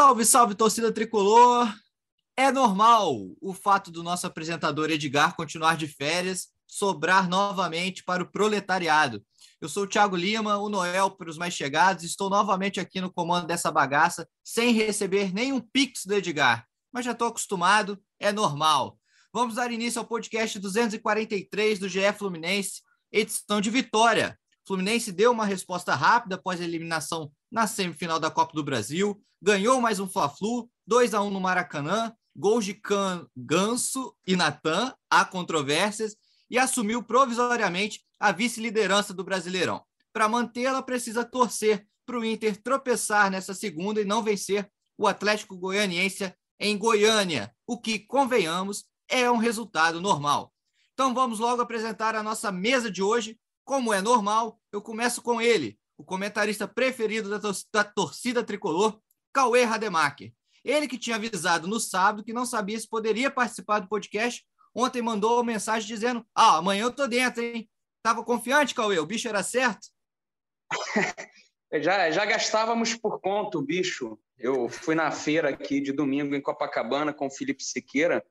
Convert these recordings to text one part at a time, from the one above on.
Salve, salve, torcida tricolor! É normal o fato do nosso apresentador Edgar continuar de férias, sobrar novamente para o proletariado. Eu sou o Thiago Lima, o Noel para os mais chegados, estou novamente aqui no comando dessa bagaça, sem receber nenhum pix do Edgar, mas já estou acostumado, é normal. Vamos dar início ao podcast 243 do GE Fluminense, edição de vitória. Fluminense deu uma resposta rápida após a eliminação na semifinal da Copa do Brasil, ganhou mais um Fla-Flu, 2 a 1 no Maracanã, gols de Can, Ganso e Natan, há controvérsias, e assumiu provisoriamente a vice-liderança do Brasileirão. Para mantê-la, precisa torcer para o Inter tropeçar nessa segunda e não vencer o Atlético Goianiense em Goiânia, o que, convenhamos, é um resultado normal. Então vamos logo apresentar a nossa mesa de hoje. Como é normal, eu começo com ele, o comentarista preferido da, tor da torcida tricolor, Cauê Rademacher. Ele que tinha avisado no sábado que não sabia se poderia participar do podcast, ontem mandou uma mensagem dizendo: Ah, amanhã eu tô dentro, hein? Tava confiante, Cauê? O bicho era certo? já, já gastávamos por conta o bicho. Eu fui na feira aqui de domingo em Copacabana com o Felipe Siqueira.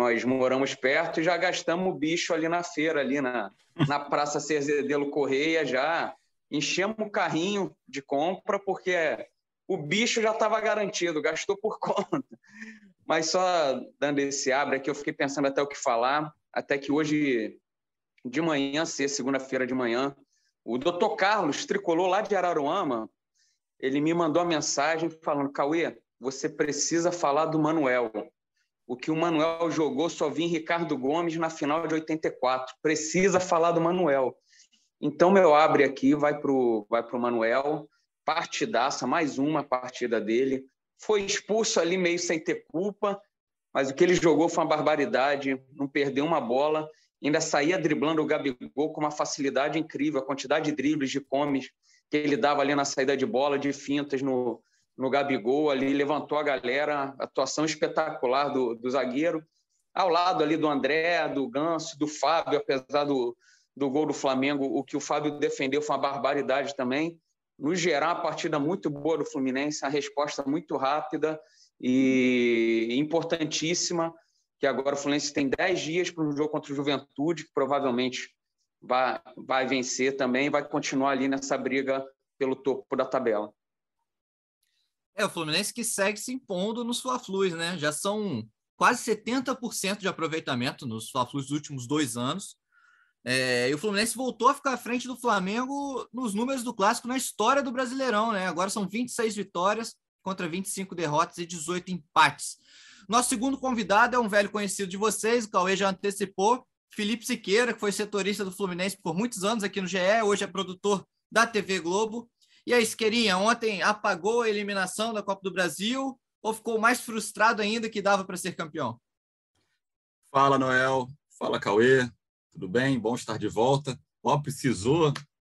Nós moramos perto e já gastamos o bicho ali na feira, ali na, na Praça Cerzedelo Correia, já enchemos o carrinho de compra, porque o bicho já estava garantido, gastou por conta. Mas só dando esse abre aqui, eu fiquei pensando até o que falar, até que hoje de manhã, ser segunda-feira de manhã, o doutor Carlos, tricolor lá de Araruama, ele me mandou a mensagem falando: Cauê, você precisa falar do Manuel. O que o Manuel jogou só vi em Ricardo Gomes na final de 84. Precisa falar do Manuel. Então, meu abre aqui, vai para o vai pro Manuel partidaça, mais uma partida dele. Foi expulso ali meio sem ter culpa, mas o que ele jogou foi uma barbaridade, não perdeu uma bola, ainda saía driblando o Gabigol com uma facilidade incrível, a quantidade de dribles, de comes que ele dava ali na saída de bola, de fintas no, no Gabigol, ali levantou a galera, atuação espetacular do, do zagueiro, ao lado ali do André, do Ganso, do Fábio, apesar do, do gol do Flamengo, o que o Fábio defendeu foi uma barbaridade também no geral, a partida muito boa do Fluminense, a resposta muito rápida e importantíssima, que agora o Fluminense tem 10 dias para um jogo contra o Juventude, que provavelmente vai, vai vencer também, vai continuar ali nessa briga pelo topo da tabela. É, o Fluminense que segue se impondo nos Fla-Flus, né? Já são quase 70% de aproveitamento nos Fla-Flus dos últimos dois anos. É, e o Fluminense voltou a ficar à frente do Flamengo nos números do clássico na história do Brasileirão, né? Agora são 26 vitórias contra 25 derrotas e 18 empates. Nosso segundo convidado é um velho conhecido de vocês, o Cauê já antecipou, Felipe Siqueira, que foi setorista do Fluminense por muitos anos aqui no GE, hoje é produtor da TV Globo. E aí, Siqueirinha, ontem apagou a eliminação da Copa do Brasil ou ficou mais frustrado ainda que dava para ser campeão? Fala, Noel. Fala, Cauê. Tudo bem? Bom estar de volta. Ó, precisou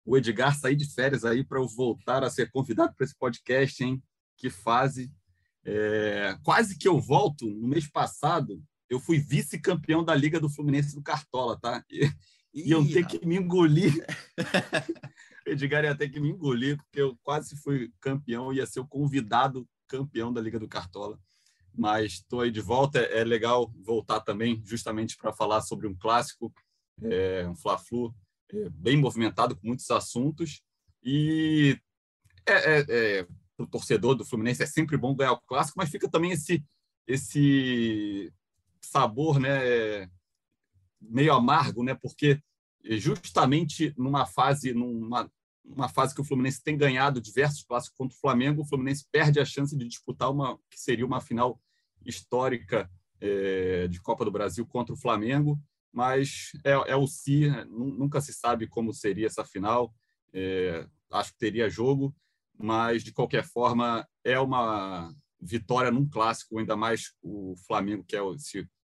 o Edgar sair de férias aí para eu voltar a ser convidado para esse podcast, hein? Que fase. É... Quase que eu volto. No mês passado, eu fui vice-campeão da Liga do Fluminense do Cartola, tá? E, e eu tenho que me engolir. Edgar ia ter que me engolir, porque eu quase fui campeão, ia ser o convidado campeão da Liga do Cartola. Mas estou aí de volta. É legal voltar também, justamente para falar sobre um clássico é, um Fla-Flu é, bem movimentado, com muitos assuntos. E é, é, é para o torcedor do Fluminense é sempre bom ganhar o clássico, mas fica também esse, esse sabor né, meio amargo, né, porque justamente numa fase, numa, uma fase que o Fluminense tem ganhado diversos clássicos contra o Flamengo, o Fluminense perde a chance de disputar uma que seria uma final histórica é, de Copa do Brasil contra o Flamengo mas é, é o si, nunca se sabe como seria essa final. É, acho que teria jogo, mas de qualquer forma é uma vitória num clássico, ainda mais o Flamengo, que é o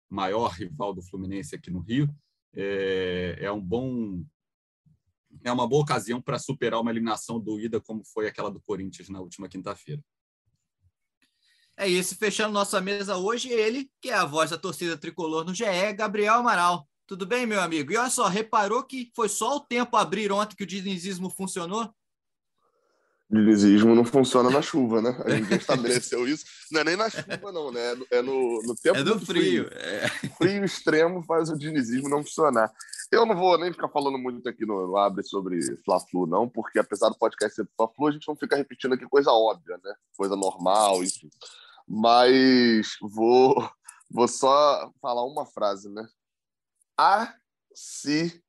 maior rival do Fluminense aqui no Rio. É, é um bom é uma boa ocasião para superar uma eliminação doída como foi aquela do Corinthians na última quinta-feira. É isso, fechando nossa mesa hoje, ele, que é a voz da torcida tricolor no GE, Gabriel Amaral. Tudo bem, meu amigo? E olha só, reparou que foi só o tempo abrir ontem que o dinizismo funcionou? Dinizismo não funciona na chuva, né? A gente estabeleceu isso. Não é nem na chuva, não, né? É no, no tempo é do frio. Frio. É. frio extremo faz o dinizismo não funcionar. Eu não vou nem ficar falando muito aqui no, no Abre sobre Fla-Flu, não, porque apesar do podcast ser Fla-Flu, a gente não fica repetindo aqui coisa óbvia, né? Coisa normal, enfim. Mas vou, vou só falar uma frase, né? A se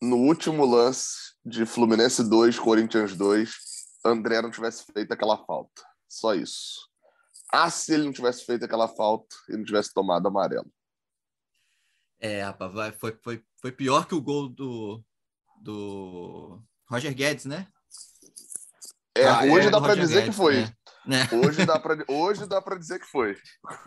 no último lance de Fluminense 2, Corinthians 2, André não tivesse feito aquela falta. Só isso. Ah, se ele não tivesse feito aquela falta e não tivesse tomado amarelo. É, rapaz, foi, foi, foi pior que o gol do, do Roger Guedes, né? É, ah, hoje é, dá para dizer Guedes, que foi. Né? Hoje dá para hoje dá para dizer que foi.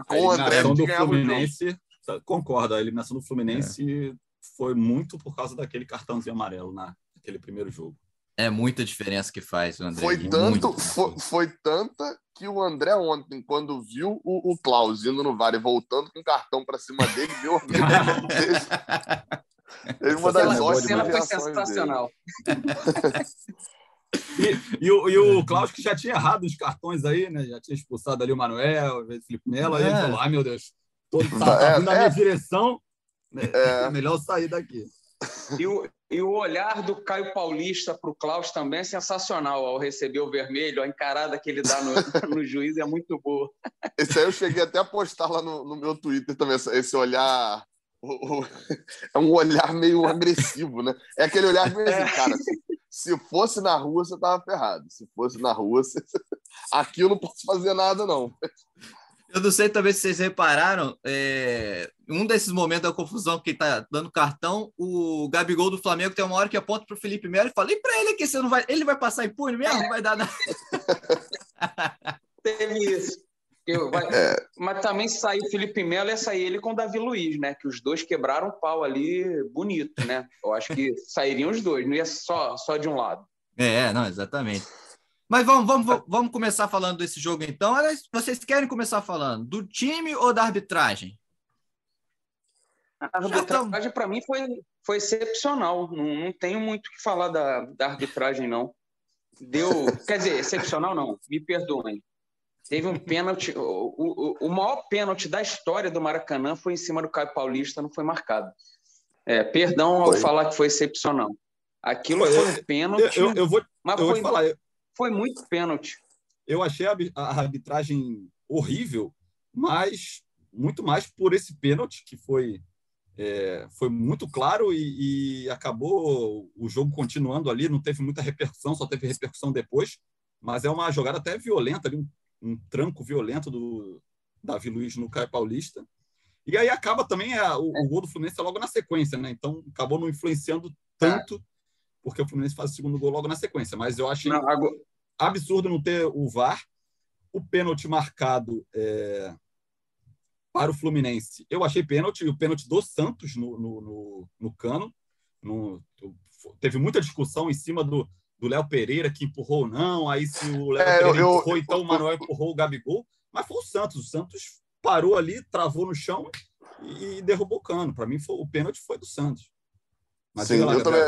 Com o André do Fluminense, tá, concordo, a eliminação do Fluminense é. foi muito por causa daquele cartãozinho amarelo na, naquele primeiro jogo. É muita diferença que faz o André. Foi, tanto, foi, foi, tanta que o André ontem, quando viu o, o Klaus indo no VAR e voltando com o cartão para cima dele, viu? Teve uma das ótimas cena foi sensacional. E, e, o, e o Klaus, que já tinha errado os cartões aí, né? Já tinha expulsado ali o Manuel, o Felipe Melo, é. aí ele é. falou: ai meu Deus, todo tá, tá vindo na minha é. direção, né? é melhor sair daqui. E o, e o olhar do Caio Paulista para o Klaus também é sensacional ao receber o vermelho, a encarada que ele dá no, no juiz é muito boa. Esse aí eu cheguei até a postar lá no, no meu Twitter também, esse olhar. O, o, é um olhar meio agressivo, né? É aquele olhar meio assim, cara. Se, se fosse na rua, você tava ferrado. Se fosse na rua, você... aqui eu não posso fazer nada, não. Eu não sei também se vocês repararam, é, um desses momentos da confusão que tá dando cartão, o Gabigol do Flamengo tem uma hora que aponta para o Felipe Melo e fala: e para ele que você não vai, ele vai passar impune mesmo? Não vai dar nada. Teve isso. Eu, vai, é. Mas também saiu o Felipe Melo e sair ele com o Davi Luiz, né? Que os dois quebraram o pau ali bonito, né? Eu acho que sairiam os dois, não ia só, só de um lado. É, não, exatamente. Mas vamos, vamos, vamos começar falando desse jogo então. Vocês querem começar falando do time ou da arbitragem? A arbitragem, para mim, foi, foi excepcional. Não, não tenho muito o que falar da, da arbitragem, não. Deu. Quer dizer, excepcional não, me perdoem. Teve um pênalti. O, o, o maior pênalti da história do Maracanã foi em cima do Caio Paulista, não foi marcado. É, perdão ao foi. falar que foi excepcional. Aquilo foi, foi um pênalti. Eu, eu, eu vou, mas eu foi, vou falar. Foi muito pênalti. Eu achei a, a arbitragem horrível, mas muito mais por esse pênalti que foi é, foi muito claro e, e, acabou o jogo continuando ali, não teve muita repercussão, só teve repercussão depois, mas é uma jogada até violenta, ali, um, um tranco violento do Davi Luiz no Caio Paulista. E aí acaba também a, o, o, gol do Fluminense logo na sequência, né? Então acabou não influenciando tanto, porque o Fluminense faz o segundo gol logo na sequência. Mas eu achei. Não, agora absurdo não ter o VAR. O pênalti marcado é, para o Fluminense, eu achei pênalti, o pênalti do Santos no, no, no, no cano. No, teve muita discussão em cima do Léo Pereira que empurrou ou não. Aí, se o Léo é, Pereira eu, empurrou, eu, então o Manuel empurrou o Gabigol. Mas foi o Santos. O Santos parou ali, travou no chão e, e derrubou o cano. Para mim, foi, o pênalti foi do Santos. Mas Sim, lá, eu também.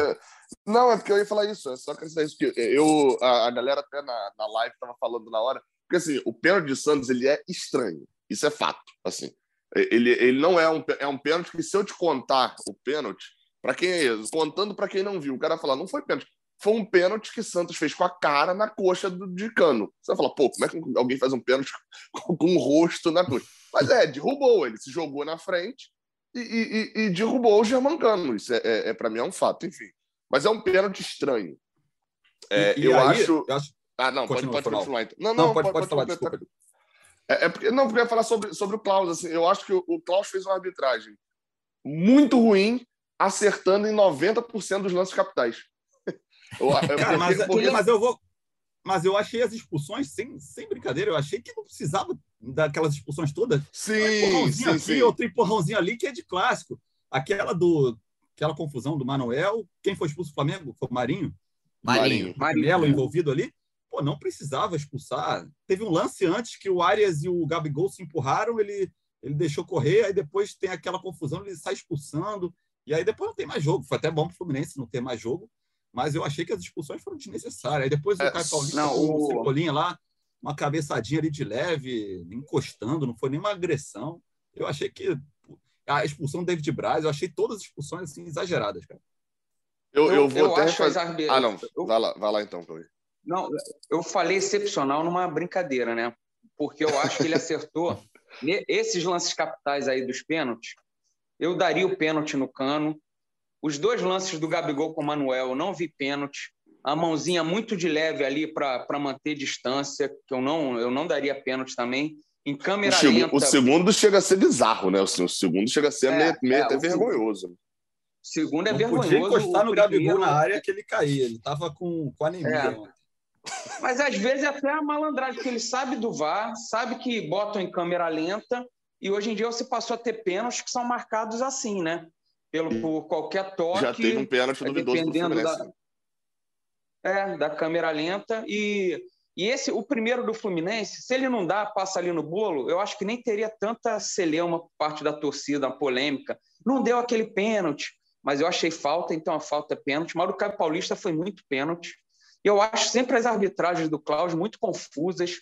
Não, é porque eu ia falar isso, é só acrescentar isso, que eu, a, a galera até na, na live estava falando na hora, porque assim, o pênalti de Santos ele é estranho, isso é fato, assim. Ele, ele não é um, é um pênalti que se eu te contar o pênalti, para quem é isso? Contando para quem não viu, o cara vai falar, não foi pênalti, foi um pênalti que Santos fez com a cara na coxa do, de cano. Você vai falar, pô, como é que alguém faz um pênalti com, com o rosto na coxa? Mas é, derrubou, ele se jogou na frente e, e, e derrubou o Germancano. Isso é, é, é para mim é um fato, enfim. Mas é um pênalti estranho. É, e, eu, aí, acho... eu, acho... Ah, não, Continua, pode, pode continuar então. Não, não, não pode, pode, pode falar, É, é, porque, não, porque eu ia falar sobre, sobre o Klaus. Assim, eu acho que o, o Klaus fez uma arbitragem muito ruim, acertando em 90% dos lances capitais. eu, é Cara, mas, porque... mas eu vou, mas eu achei as expulsões, sem, sem brincadeira, eu achei que não precisava daquelas expulsões todas. Sim, um empurrãozinho sim, aqui, sim. outro empurrãozinho ali, que é de clássico. Aquela do aquela confusão do Manuel, quem foi expulso do Flamengo? Foi o Marinho? Marinho. Marinho. Melo envolvido ali. Pô, não precisava expulsar. Teve um lance antes que o Arias e o Gabigol se empurraram, ele, ele deixou correr, aí depois tem aquela confusão, ele sai expulsando, e aí depois não tem mais jogo. Foi até bom para o Fluminense não ter mais jogo, mas eu achei que as expulsões foram desnecessárias. Aí depois o é, Caio Paulista não, o Cebolinha lá, uma cabeçadinha ali de leve, encostando, não foi nenhuma agressão. Eu achei que a expulsão do David Braz, eu achei todas as expulsões assim, exageradas, cara. Eu, eu, eu vou eu até fazer... Ah, não. Eu... Vai, lá, vai lá então, Cauê. Não, eu falei excepcional numa brincadeira, né? Porque eu acho que ele acertou. Esses lances capitais aí dos pênaltis, eu daria o pênalti no cano. Os dois lances do Gabigol com o Manuel, eu não vi pênalti. A mãozinha muito de leve ali para manter distância, que eu não, eu não daria pênalti também. Em câmera o lenta. O segundo chega a ser bizarro, né? O segundo chega a ser é, meio, meio é, até vergonhoso. O segundo é não vergonhoso. Podia encostar no Gabigol na área que ele caía. Ele estava com, com anemia. É. Mas às vezes até a malandragem, que ele sabe do VAR, sabe que botam em câmera lenta, e hoje em dia você passou a ter pênaltis que são marcados assim, né? Pelo, por qualquer toque. Já teve um pênalti duvidoso dependendo da, é, da câmera lenta. E, e esse, o primeiro do Fluminense, se ele não dá, passa ali no bolo, eu acho que nem teria tanta celeuma por parte da torcida, a polêmica. Não deu aquele pênalti, mas eu achei falta, então a falta é pênalti. Mas o Caio Paulista foi muito pênalti. Eu acho sempre as arbitragens do Cláudio muito confusas.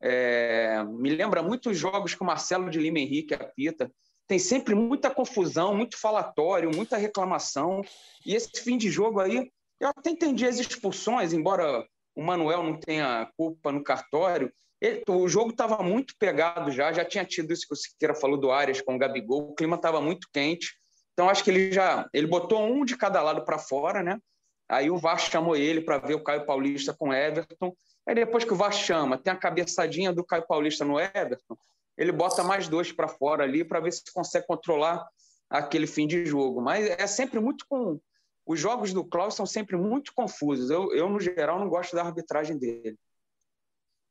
É, me lembra muitos jogos que o Marcelo de Lima Henrique apita. Tem sempre muita confusão, muito falatório, muita reclamação. E esse fim de jogo aí, eu até entendi as expulsões, embora o Manuel não tenha culpa no cartório. Ele, o jogo estava muito pegado já, já tinha tido isso que o Siqueira falou do Arias com o Gabigol, o clima estava muito quente. Então acho que ele já ele botou um de cada lado para fora, né? Aí o VAR chamou ele para ver o Caio Paulista com o Everton. Aí depois que o VAR chama, tem a cabeçadinha do Caio Paulista no Everton, ele bota mais dois para fora ali para ver se consegue controlar aquele fim de jogo. Mas é sempre muito com. Os jogos do Klaus são sempre muito confusos. Eu, eu no geral, não gosto da arbitragem dele.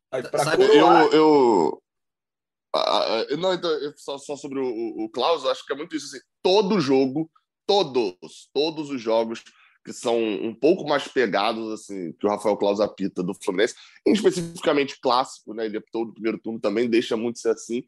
Aí, eu, eu... não, então, só, só sobre o, o Klaus, acho que é muito isso. Assim, todo jogo, todos, todos os jogos que são um pouco mais pegados, assim, que o Rafael Claus apita do Fluminense, especificamente clássico, né? Ele apitou do primeiro turno também, deixa muito ser assim.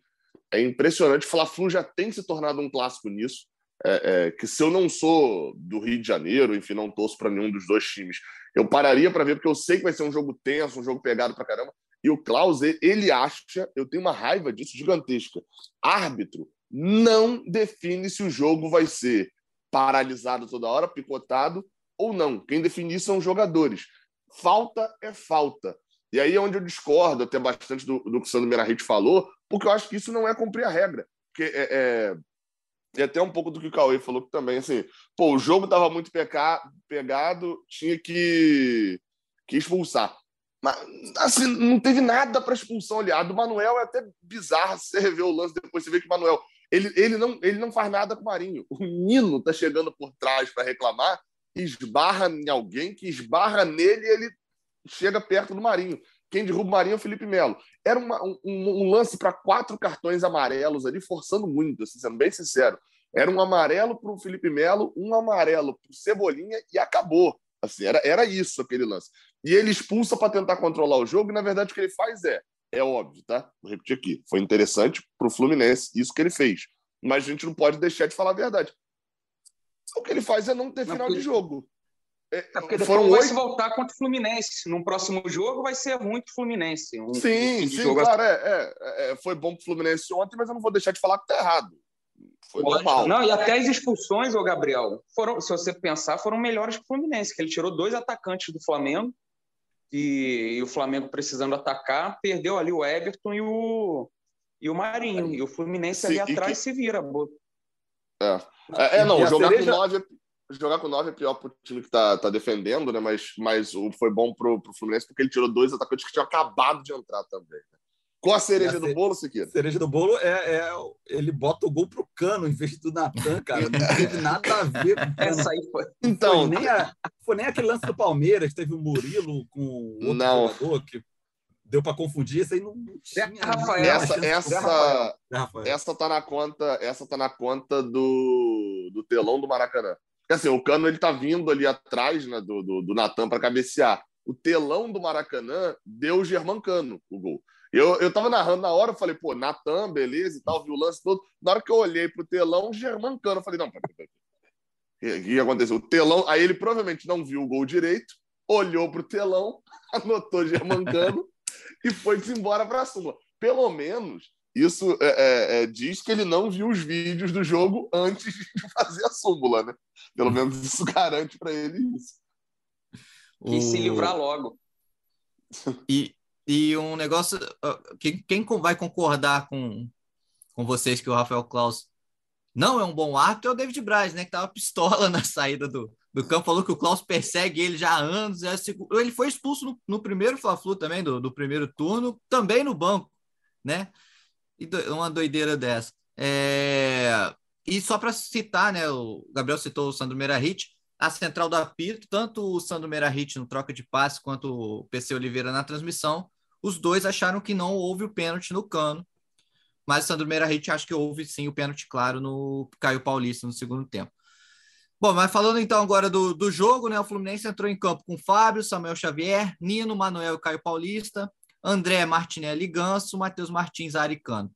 É impressionante. O Fla-Flu já tem se tornado um clássico nisso. É, é, que se eu não sou do Rio de Janeiro, enfim, não torço para nenhum dos dois times, eu pararia para ver, porque eu sei que vai ser um jogo tenso, um jogo pegado para caramba. E o Klaus, ele acha, eu tenho uma raiva disso gigantesca. Árbitro não define se o jogo vai ser paralisado toda hora, picotado, ou não. Quem define isso são os jogadores. Falta é falta. E aí é onde eu discordo até bastante do, do que o Sandro Merahit falou, porque eu acho que isso não é cumprir a regra. Porque é, é, e até um pouco do que o Cauê falou também, assim, pô, o jogo estava muito peca, pegado, tinha que, que expulsar. Mas, assim, não teve nada para expulsão ali. A do Manuel é até bizarro você rever o lance depois, você vê que o Manuel, ele, ele, não, ele não faz nada com o Marinho. O Nino tá chegando por trás para reclamar esbarra em alguém, que esbarra nele e ele chega perto do Marinho. Quem derruba o Marinho é o Felipe Melo. Era uma, um, um, lance para quatro cartões amarelos ali, forçando muito, assim, sendo bem sincero. Era um amarelo para o Felipe Melo, um amarelo para o Cebolinha e acabou. Assim, era, era isso aquele lance. E ele expulsa para tentar controlar o jogo, e na verdade o que ele faz é, é óbvio, tá? Vou repetir aqui. Foi interessante para o Fluminense isso que ele fez. Mas a gente não pode deixar de falar a verdade o que ele faz é não ter final porque... de jogo. É, é porque depois Foram vai se voltar contra o Fluminense. Num próximo jogo vai ser muito Fluminense. Um, sim, um sim, jogo claro. Assim. É, é, é, foi bom pro Fluminense ontem, mas eu não vou deixar de falar que tá errado. Foi normal. Não, e até as expulsões, ô Gabriel, foram, se você pensar, foram melhores pro Fluminense, que ele tirou dois atacantes do Flamengo e, e o Flamengo precisando atacar, perdeu ali o Everton e o, e o Marinho. E o Fluminense sim, ali atrás que... se vira. É, é não, jogar cereja... com nove é, jogar com nove é pior pro time que tá, tá defendendo, né? Mas, mas foi bom pro, pro Fluminense porque ele tirou dois atacantes que tinham acabado de entrar também. Né? Com a cereja a do bolo, Siqueira? cereja do bolo é, é, ele bota o gol pro cano em vez do Natan, cara. Não teve nada a ver com Essa aí foi. Então, foi nem, a, foi nem aquele lance do Palmeiras, teve o Murilo com outro não. jogador que deu para confundir, isso aí não, tinha. Rafael, essa, essa, essa tá na conta, essa tá na conta do, do telão do Maracanã. Porque assim, o Cano ele tá vindo ali atrás né, do, do, do Natan para cabecear. O telão do Maracanã deu o Germancano o gol. Eu, eu tava narrando na hora, eu falei, pô, Natan, beleza e tal, vi o lance todo. Na hora que eu olhei pro telão, Germancano, eu falei, não, peraí, peraí. O que aconteceu? O telão, aí ele provavelmente não viu o gol direito, olhou para o telão, anotou Germancano e foi-se embora para a súmula. Pelo menos isso é, é, é, diz que ele não viu os vídeos do jogo antes de fazer a súmula, né? Pelo menos isso garante para ele isso. E se livrar logo. E, e um negócio. Quem, quem vai concordar com, com vocês que o Rafael Klaus não é um bom árbitro é o David Braz, né? Que tava pistola na saída do, campo, falou que o Klaus persegue ele já há anos. É ele foi expulso no, no primeiro Fla-Flu também, do, do primeiro turno, também no banco, né? E do, uma doideira dessa. É... E só para citar, né? O Gabriel citou o Sandro Merahit, a central do apito, tanto o Sandro Merahit no troca de passe quanto o PC Oliveira na transmissão, os dois acharam que não houve o pênalti no cano. Mas o Sandro Merahit acha que houve sim o pênalti claro no Caio Paulista no segundo tempo. Bom, mas falando então agora do, do jogo, né? O Fluminense entrou em campo com Fábio, Samuel Xavier, Nino, Manuel e Caio Paulista, André Martinelli Ganso, Matheus Martins Aricano.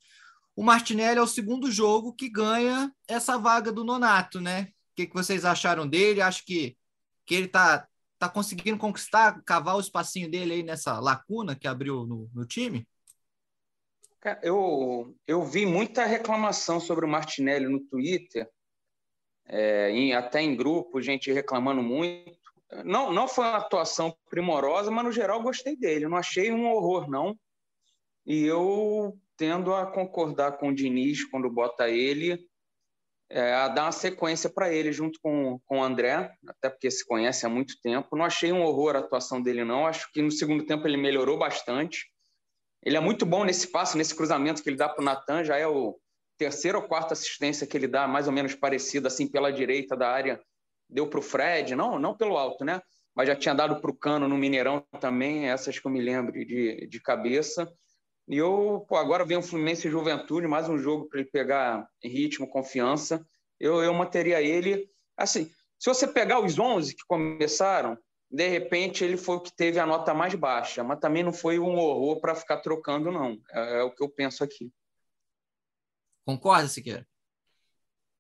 O Martinelli é o segundo jogo que ganha essa vaga do Nonato, né? O que, que vocês acharam dele? Acho que, que ele tá, tá conseguindo conquistar, cavar o espacinho dele aí nessa lacuna que abriu no, no time? Eu, eu vi muita reclamação sobre o Martinelli no Twitter, é, em, até em grupo, gente reclamando muito não, não foi uma atuação primorosa, mas no geral gostei dele. não achei um horror, não. E eu tendo a concordar com o Diniz quando bota ele, é, a dar uma sequência para ele junto com, com o André, até porque se conhece há muito tempo. Não achei um horror a atuação dele, não. Acho que no segundo tempo ele melhorou bastante. Ele é muito bom nesse passo, nesse cruzamento que ele dá para o Natan, já é o terceira ou quarta assistência que ele dá, mais ou menos parecida, assim, pela direita da área deu para o Fred, não, não pelo alto, né? Mas já tinha dado para o Cano no Mineirão também, essas que eu me lembro de, de cabeça. E eu, pô, agora vem o Fluminense e Juventude, mais um jogo para ele pegar ritmo, confiança. Eu, eu manteria ele. Assim, se você pegar os 11 que começaram, de repente ele foi o que teve a nota mais baixa, mas também não foi um horror para ficar trocando, não. É, é, o que eu penso aqui. Concorda, Siqueira?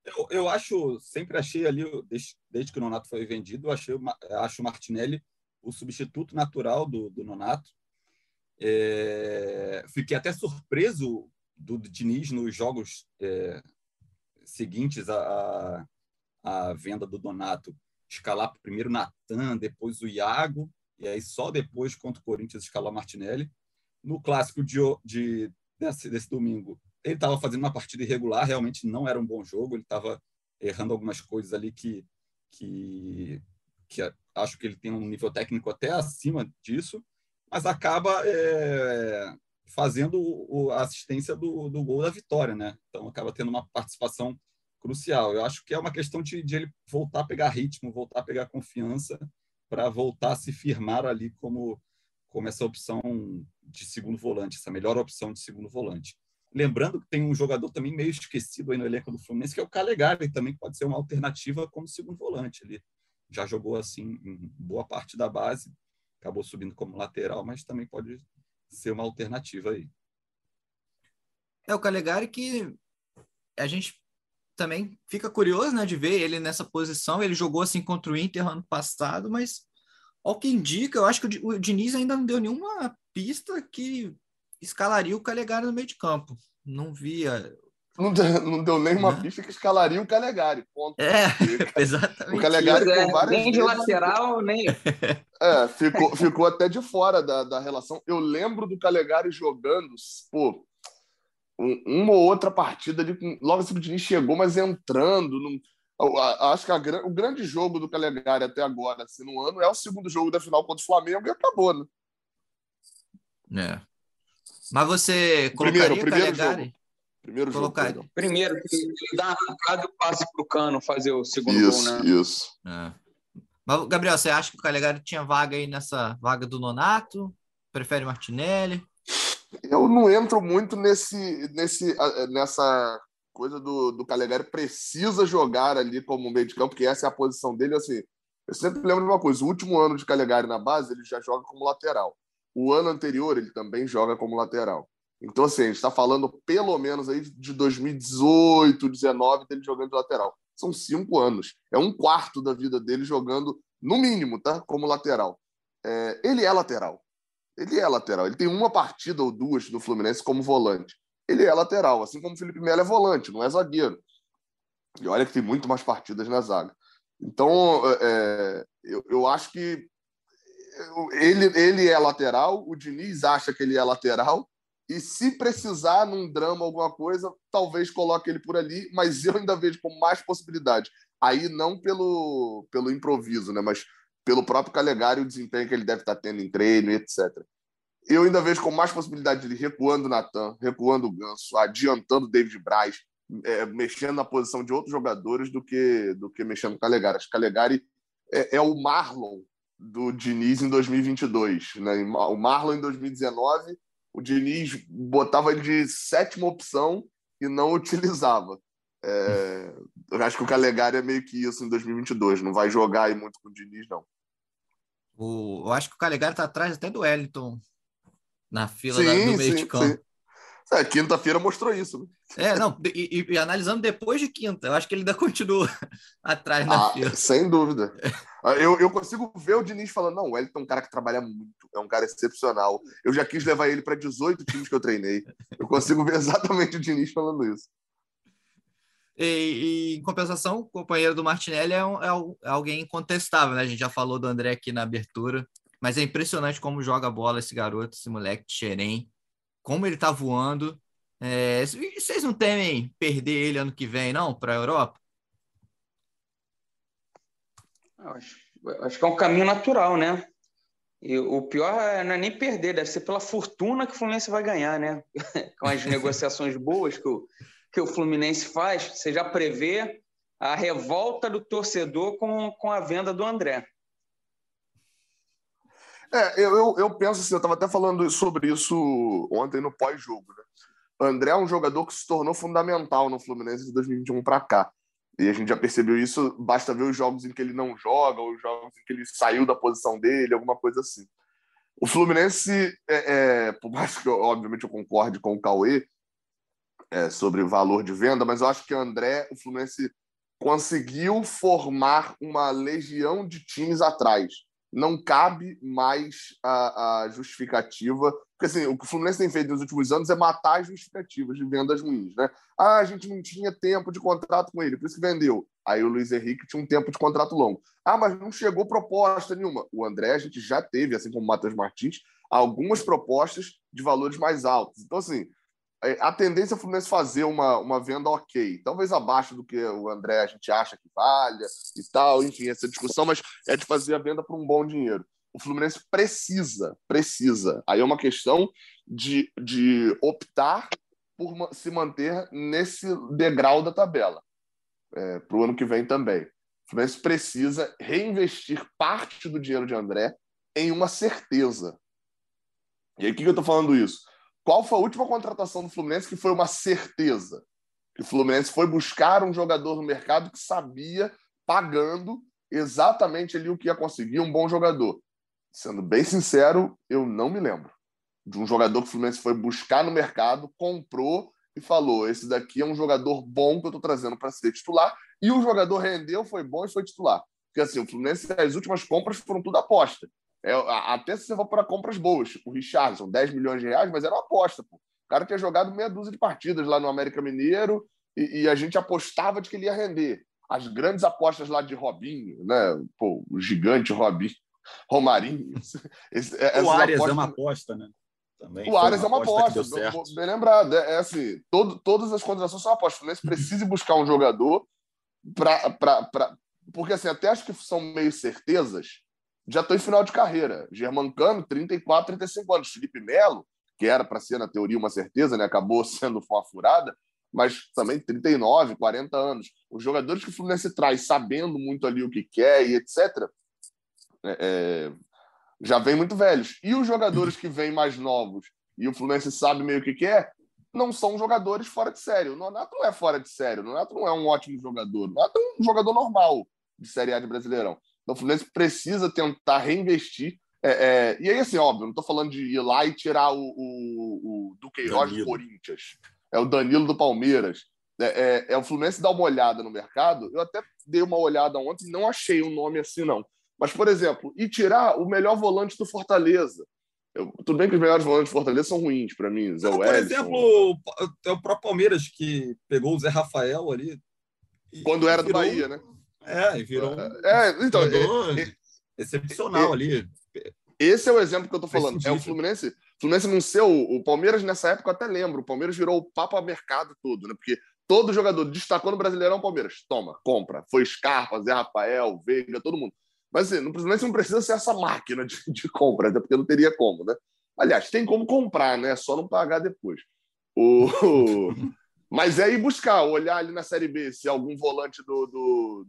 Eu, eu acho, sempre achei ali, desde, desde que o Nonato foi vendido, achei, acho o Martinelli o substituto natural do, do Nonato. É, fiquei até surpreso do, do Diniz nos jogos é, seguintes à, à venda do Donato escalar primeiro Natan, depois o Iago, e aí só depois contra o Corinthians escalar Martinelli. No clássico de, de desse, desse domingo, ele estava fazendo uma partida irregular, realmente não era um bom jogo, ele estava errando algumas coisas ali que, que, que acho que ele tem um nível técnico até acima disso, mas acaba é, fazendo o, a assistência do, do gol da vitória, né? Então acaba tendo uma participação crucial. Eu acho que é uma questão de, de ele voltar a pegar ritmo, voltar a pegar confiança para voltar a se firmar ali como, como essa opção de segundo volante, essa melhor opção de segundo volante. Lembrando que tem um jogador também meio esquecido aí no elenco do Fluminense, que é o Calegari, também pode ser uma alternativa como segundo volante. Ele já jogou assim em boa parte da base, acabou subindo como lateral, mas também pode ser uma alternativa aí. É o Calegari que a gente também fica curioso, né, de ver ele nessa posição. Ele jogou assim contra o Inter ano passado, mas ao que indica, eu acho que o Diniz ainda não deu nenhuma pista que escalaria o Calegari no meio de campo. Não via. Não deu, não deu nem uma pista que escalaria o Calegari. Ponto. É, exatamente. O Calegari é, Nem de lateral, nem. É, ficou, ficou até de fora da, da relação. Eu lembro do Calegari jogando, pô, um, uma ou outra partida ali, logo assim que o Diniz chegou, mas entrando. Num, acho que a, o grande jogo do Calegari até agora, assim, no ano, é o segundo jogo da final contra o Flamengo e acabou, né? É. Mas você colocaria primeiro, primeiro Calegari? Jogo. Primeiro Colocar... jogo. Primeiro, ele dá uma arrancada e passe para o Cano fazer o segundo isso, gol, né? Isso, é. Mas, Gabriel, você acha que o Calegari tinha vaga aí nessa vaga do Nonato? Prefere Martinelli? Eu não entro muito nesse, nesse, nessa coisa do, do Calegari precisa jogar ali como meio de campo, porque essa é a posição dele. Assim, eu sempre lembro de uma coisa: o último ano de Calegari na base, ele já joga como lateral. O ano anterior, ele também joga como lateral. Então, assim, a gente está falando pelo menos aí de 2018, 2019, dele jogando de lateral. são cinco anos. É um quarto da vida dele jogando, no mínimo, tá? Como lateral. É, ele é lateral. Ele é lateral. Ele tem uma partida ou duas do Fluminense como volante. Ele é lateral, assim como o Felipe Melo é volante, não é zagueiro. E olha que tem muito mais partidas na zaga. Então, é, eu, eu acho que ele, ele é lateral, o Diniz acha que ele é lateral, e se precisar num drama, alguma coisa, talvez coloque ele por ali, mas eu ainda vejo com mais possibilidade. Aí não pelo, pelo improviso, né? mas pelo próprio Calegari o desempenho que ele deve estar tendo em treino, etc. Eu ainda vejo com mais possibilidade de ele recuando o Natan, recuando o Ganso, adiantando o David Braz, é, mexendo na posição de outros jogadores do que, do que mexendo com o Calegari. Acho que Calegari é, é o Marlon do Diniz em 2022. Né? O Marlon em 2019 o Diniz botava ele de sétima opção e não utilizava. É, eu acho que o Calegari é meio que isso em 2022. Não vai jogar aí muito com o Diniz, não. O, eu acho que o Calegari está atrás até do Wellington na fila sim, da, do meio sim, de campo. Sim. É, quinta-feira mostrou isso. Né? É, não, e, e, analisando depois de quinta, eu acho que ele ainda continua atrás na ah, fila. Sem dúvida. Eu, eu consigo ver o Diniz falando: não, o Elton é um cara que trabalha muito, é um cara excepcional. Eu já quis levar ele para 18 times que eu treinei. Eu consigo ver exatamente o Diniz falando isso. E, e, em compensação, o companheiro do Martinelli é, um, é, é, alguém incontestável, né? A gente já falou do André aqui na abertura, mas é impressionante como joga a bola esse garoto, esse moleque de Xerém como ele está voando. É, vocês não temem perder ele ano que vem, não, para a Europa? Acho, acho que é um caminho natural, né? E o pior é, não é nem perder, deve ser pela fortuna que o Fluminense vai ganhar, né? Com as negociações boas que o, que o Fluminense faz, você já prevê a revolta do torcedor com, com a venda do André. É, eu, eu, eu penso assim, eu estava até falando sobre isso ontem no pós-jogo. Né? André é um jogador que se tornou fundamental no Fluminense de 2021 para cá. E a gente já percebeu isso, basta ver os jogos em que ele não joga, ou os jogos em que ele saiu da posição dele, alguma coisa assim. O Fluminense, é, é, por mais que, eu, obviamente, eu concorde com o Cauê é, sobre o valor de venda, mas eu acho que André, o Fluminense conseguiu formar uma legião de times atrás não cabe mais a, a, justificativa. Porque assim, o que o Fluminense tem feito nos últimos anos é matar as justificativas de vendas ruins. Né? Ah, a gente não tinha tempo de contrato com ele, por isso que vendeu. Aí o Luiz Henrique tinha um tempo de contrato longo. Ah, mas não chegou proposta nenhuma. O André, a gente já teve, assim como o Matheus Martins, algumas propostas de valores mais altos. Então, assim, a tendência é o Fluminense fazer uma, uma venda ok, talvez abaixo do que o André a gente acha que valha e tal, enfim, essa discussão, mas é de fazer a venda para um bom dinheiro. O Fluminense precisa, precisa. Aí é uma questão de, de optar por se manter nesse degrau da tabela é, para o ano que vem também. O Fluminense precisa reinvestir parte do dinheiro de André em uma certeza. E o que eu estou falando isso? Qual foi a última contratação do Fluminense que foi uma certeza? Que o Fluminense foi buscar um jogador no mercado que sabia, pagando exatamente ali o que ia conseguir, um bom jogador. Sendo bem sincero, eu não me lembro de um jogador que o Fluminense foi buscar no mercado, comprou e falou: esse daqui é um jogador bom que eu estou trazendo para ser titular. E o jogador rendeu, foi bom e foi titular. Porque assim, o Fluminense, as últimas compras foram tudo aposta. É, até se você for para compras boas, tipo o Richardson, 10 milhões de reais, mas era uma aposta. Pô. O cara tinha jogado meia dúzia de partidas lá no América Mineiro e, e, a gente apostava de que ele ia render. As grandes apostas lá de Robinho, né? Pô, o gigante Robinho, Romarinho. Esse, é, o Arias apostas... é uma aposta, né? Também o Arias é uma aposta, bem lembrado. É, é, assim, todo, todas as contratações são apostas. O Fluminense precisa buscar um jogador para. Porque assim, até acho que são meio certezas, já estão em final de carreira. Germancano, 34, 35 anos. Felipe Melo, que era para ser, na teoria, uma certeza, né? acabou sendo uma furada, mas também 39, 40 anos. Os jogadores que o Fluminense traz, sabendo muito ali o que quer e etc., é, é, já vêm muito velhos. E os jogadores que vêm mais novos e o Fluminense sabe meio o que quer, não são jogadores fora de sério. O Nonato não é fora de sério. O Nonato não é um ótimo jogador. O Nonato é um jogador normal de Série A de Brasileirão. Então, o Fluminense precisa tentar reinvestir. É, é, e aí, assim, óbvio, não estou falando de ir lá e tirar o, o, o Duqueiroz do Corinthians. É o Danilo do Palmeiras. é, é, é, o Fluminense dar uma olhada no mercado. Eu até dei uma olhada ontem, não achei um nome assim, não. Mas, por exemplo, e tirar o melhor volante do Fortaleza. Eu, tudo bem que os melhores volantes do Fortaleza são ruins para mim. Zé não, por exemplo, é o próprio Palmeiras que pegou o Zé Rafael ali. Quando era virou, do Bahia, né? É, e virou. É, então. É, é, excepcional ali. Esse é o exemplo que eu tô falando. É o Fluminense. Fluminense não ser o, o Palmeiras nessa época eu até lembro. O Palmeiras virou o papo a mercado todo, né? Porque todo jogador destacou no Brasileirão Palmeiras. Toma, compra. Foi Scarpa, Zé Rafael, Veiga, todo mundo. Mas assim, no Fluminense não precisa ser essa máquina de, de compra, até porque não teria como, né? Aliás, tem como comprar, né? Só não pagar depois. O... Mas é ir buscar, olhar ali na Série B se algum volante do. do...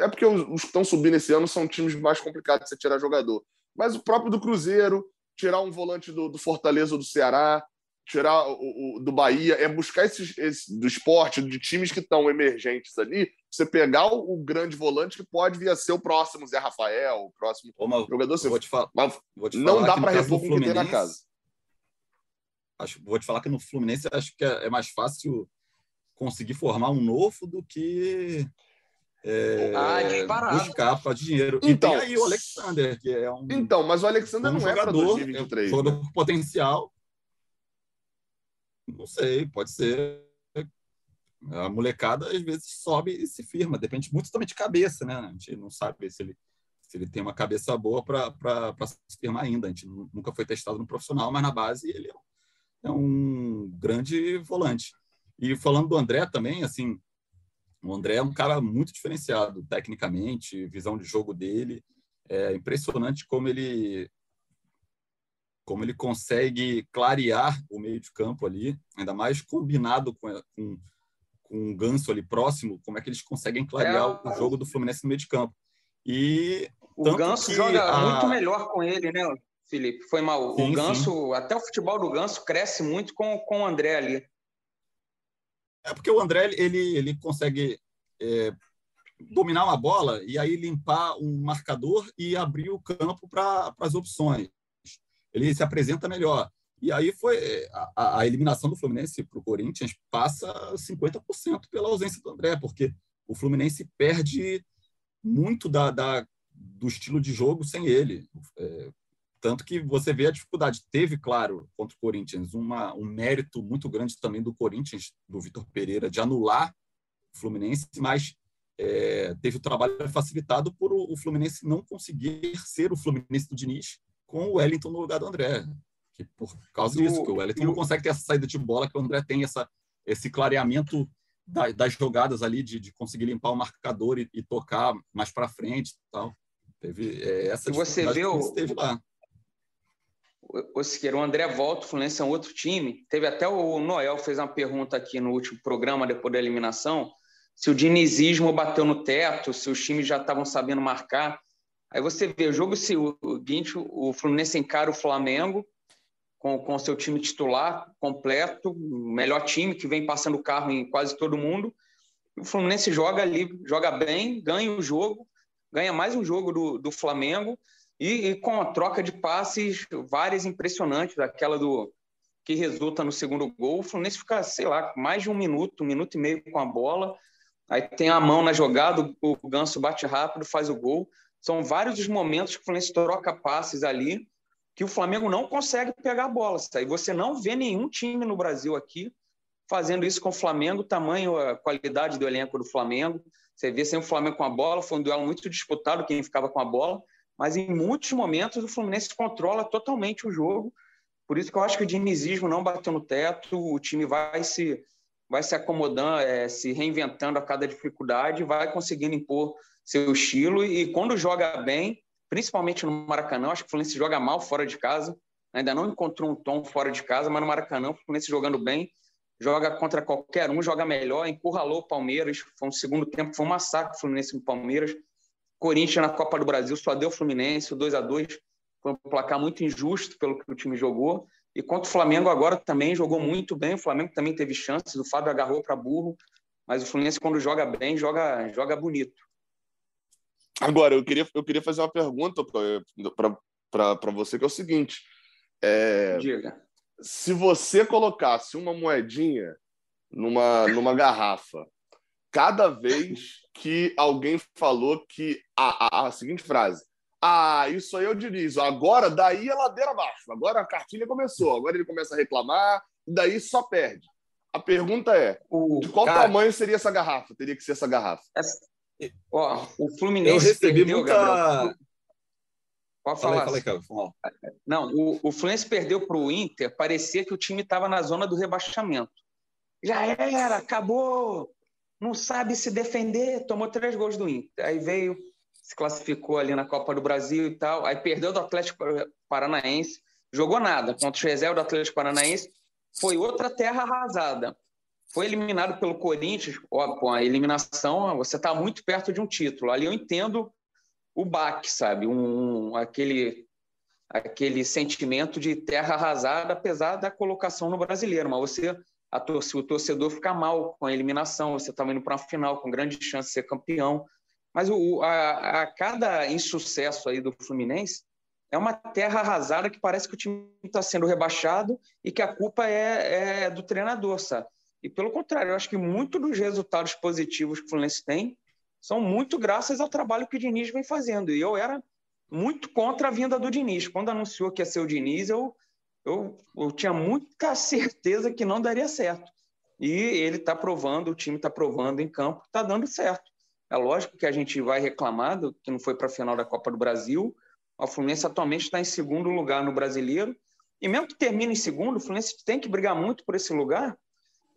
É porque os que estão subindo esse ano são times mais complicados de você tirar jogador. Mas o próprio do Cruzeiro, tirar um volante do, do Fortaleza ou do Ceará, tirar o, o, do Bahia, é buscar esses, esse, do esporte, de times que estão emergentes ali, você pegar o, o, grande volante que pode vir a ser o próximo Zé Rafael, o próximo Ô, jogador. Vou te, fa mas vou te não dá para repor com o que tem na casa. Acho, vou te falar que no Fluminense acho que é, é mais fácil conseguir formar um novo do que é, ah, buscar por dinheiro. Então, e aí o Alexander, que é um. Então, mas o Alexander um não jogador, é para 2023. É um jogador né? potencial. Não sei, pode ser. A molecada às vezes sobe e se firma, depende muito também de cabeça, né? A gente não sabe se ele, se ele tem uma cabeça boa para se firmar ainda. A gente nunca foi testado no profissional, mas na base ele é um grande volante. E falando do André também, assim, o André é um cara muito diferenciado tecnicamente, visão de jogo dele. É impressionante como ele como ele consegue clarear o meio de campo ali, ainda mais combinado com, com, com o Ganso ali próximo, como é que eles conseguem clarear é, o jogo do Fluminense no meio de campo. E o Ganso joga a... muito melhor com ele, né, Felipe? Foi mal. Sim, o Ganso, sim. até o futebol do Ganso cresce muito com, com o André ali. É porque o André ele, ele consegue é, dominar uma bola e aí limpar um marcador e abrir o campo para as opções. Ele se apresenta melhor. E aí foi a, a eliminação do Fluminense para o Corinthians passa 50% pela ausência do André, porque o Fluminense perde muito da, da do estilo de jogo sem ele. É, tanto que você vê a dificuldade. Teve, claro, contra o Corinthians, uma, um mérito muito grande também do Corinthians, do Vitor Pereira, de anular o Fluminense, mas é, teve o trabalho facilitado por o, o, Fluminense não conseguir ser o Fluminense do Diniz com o Wellington no lugar do André. Que por causa disso, que o Wellington não consegue ter essa saída de bola, que o André tem essa, esse clareamento da, das jogadas ali, de, de, conseguir limpar o marcador e, e tocar mais para frente tal. Teve é, essa e você vê o, teve lá o Siqueira, o André volta, o Fluminense é um outro time. Teve até o Noel fez uma pergunta aqui no último programa, depois da eliminação, se o dinizismo bateu no teto, se os times já estavam sabendo marcar. Aí você vê, o jogo seguinte, o Fluminense encara o Flamengo com o seu time titular completo, melhor time que vem passando carro em quase todo mundo. O Fluminense joga ali, joga bem, ganha o jogo, ganha mais um jogo do, do Flamengo e, e, com a troca de passes, várias impressionantes, aquela do que resulta no segundo gol. O Fluminense fica, sei lá, mais de um minuto, um minuto e meio com a bola. Aí tem a mão na jogada, o Ganso bate rápido, faz o gol. São vários os momentos que o Fluminense troca passes ali que o Flamengo não consegue pegar a bola. E você não vê nenhum time no Brasil aqui fazendo isso com o Flamengo, tamanho, a qualidade do elenco do Flamengo. Você vê sempre o Flamengo com a bola, foi um duelo muito disputado quem ficava com a bola mas em muitos momentos o Fluminense controla totalmente o jogo. Por isso que eu acho que o dinizismo não bateu no teto, o time vai se vai se acomodando, é, se reinventando a cada dificuldade, vai conseguindo impor seu estilo. E quando joga bem, principalmente no Maracanã, acho que o Fluminense joga mal fora de casa, ainda não encontrou um tom fora de casa, mas no Maracanã o Fluminense jogando bem, joga contra qualquer um, joga melhor, encurralou o Palmeiras, foi um segundo tempo, foi um massacre o Fluminense no Palmeiras, Corinthians na Copa do Brasil só deu Fluminense, o 2 a 2 foi um placar muito injusto pelo que o time jogou. E contra o Flamengo agora também jogou muito bem. O Flamengo também teve chances, o Fábio agarrou para burro, mas o Fluminense quando joga bem, joga joga bonito. Agora, eu queria, eu queria fazer uma pergunta para você, que é o seguinte. É, Diga. Se você colocasse uma moedinha numa, numa garrafa. Cada vez que alguém falou que a, a, a seguinte frase: Ah, isso aí eu dirijo. Agora, daí é ladeira abaixo. Agora a cartilha começou. Agora ele começa a reclamar, e daí só perde. A pergunta é: o, de qual cara, tamanho seria essa garrafa? Teria que ser essa garrafa. Essa, ó, o Fluminense. Eu recebi perdeu, muita. Gabriel, Pode falar. Falei, falei, Não, o, o Fluminense perdeu para o Inter, parecia que o time estava na zona do rebaixamento. Já era, acabou, não sabe se defender, tomou três gols do Inter. Aí veio, se classificou ali na Copa do Brasil e tal, aí perdeu do Atlético Paranaense, jogou nada contra o reserva do Atlético Paranaense, foi outra terra arrasada. Foi eliminado pelo Corinthians, com a eliminação, você está muito perto de um título. Ali eu entendo o baque, sabe? Um, aquele, aquele sentimento de terra arrasada, apesar da colocação no brasileiro. Mas você, a tor se o torcedor ficar mal com a eliminação, você estava indo para uma final com grande chance de ser campeão. Mas o, a, a cada insucesso aí do Fluminense é uma terra arrasada que parece que o time está sendo rebaixado e que a culpa é, é do treinador, sabe? E pelo contrário, eu acho que muito dos resultados positivos que o Fluminense tem são muito graças ao trabalho que o Diniz vem fazendo. E eu era muito contra a vinda do Diniz. Quando anunciou que ia ser o Diniz, eu, eu, eu tinha muita certeza que não daria certo. E ele está provando, o time está provando em campo, está dando certo. É lógico que a gente vai reclamar do, que não foi para a final da Copa do Brasil. O Fluminense atualmente está em segundo lugar no Brasileiro. E mesmo que termine em segundo, o Fluminense tem que brigar muito por esse lugar,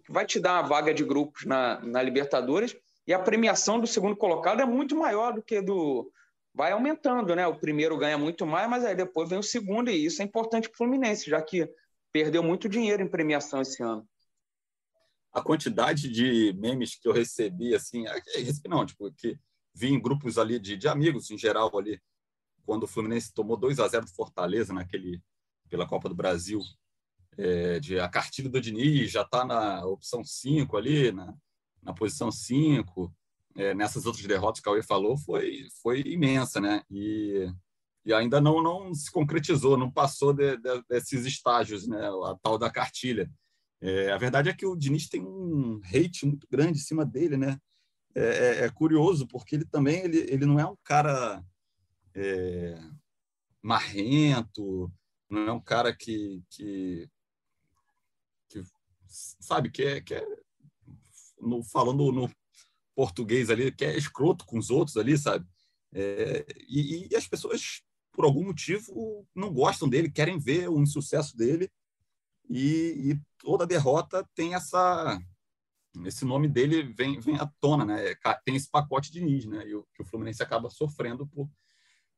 que vai te dar uma vaga de grupos na, na Libertadores e a premiação do segundo colocado é muito maior do que do. Vai aumentando, né? O primeiro ganha muito mais, mas aí depois vem o segundo, e isso é importante para o Fluminense, já que perdeu muito dinheiro em premiação esse ano. A quantidade de memes que eu recebi, assim, é, é não, tipo, que vi em grupos ali de, de amigos em geral ali, quando o Fluminense tomou 2 a 0 do Fortaleza naquele pela Copa do Brasil, é, de a cartilha do Diniz já está na opção 5 ali, na, na posição 5, é, nessas outras derrotas que o Cauê falou, foi, foi imensa, né? E, e ainda não, não se concretizou, não passou de, de, desses estágios, né? A tal da cartilha. É, a verdade é que o Diniz tem um hate muito grande em cima dele, né? É, é, é curioso, porque ele também ele, ele não é um cara é, marrento, não é um cara que, que, que sabe, que é, que é no, falando no português ali, que é escroto com os outros ali, sabe? É, e, e, as pessoas, por algum motivo, não gostam dele, querem ver o insucesso dele, e, e toda derrota tem essa. Esse nome dele vem, vem à tona, né? Tem esse pacote de NIS, né? E o, que o Fluminense acaba sofrendo por,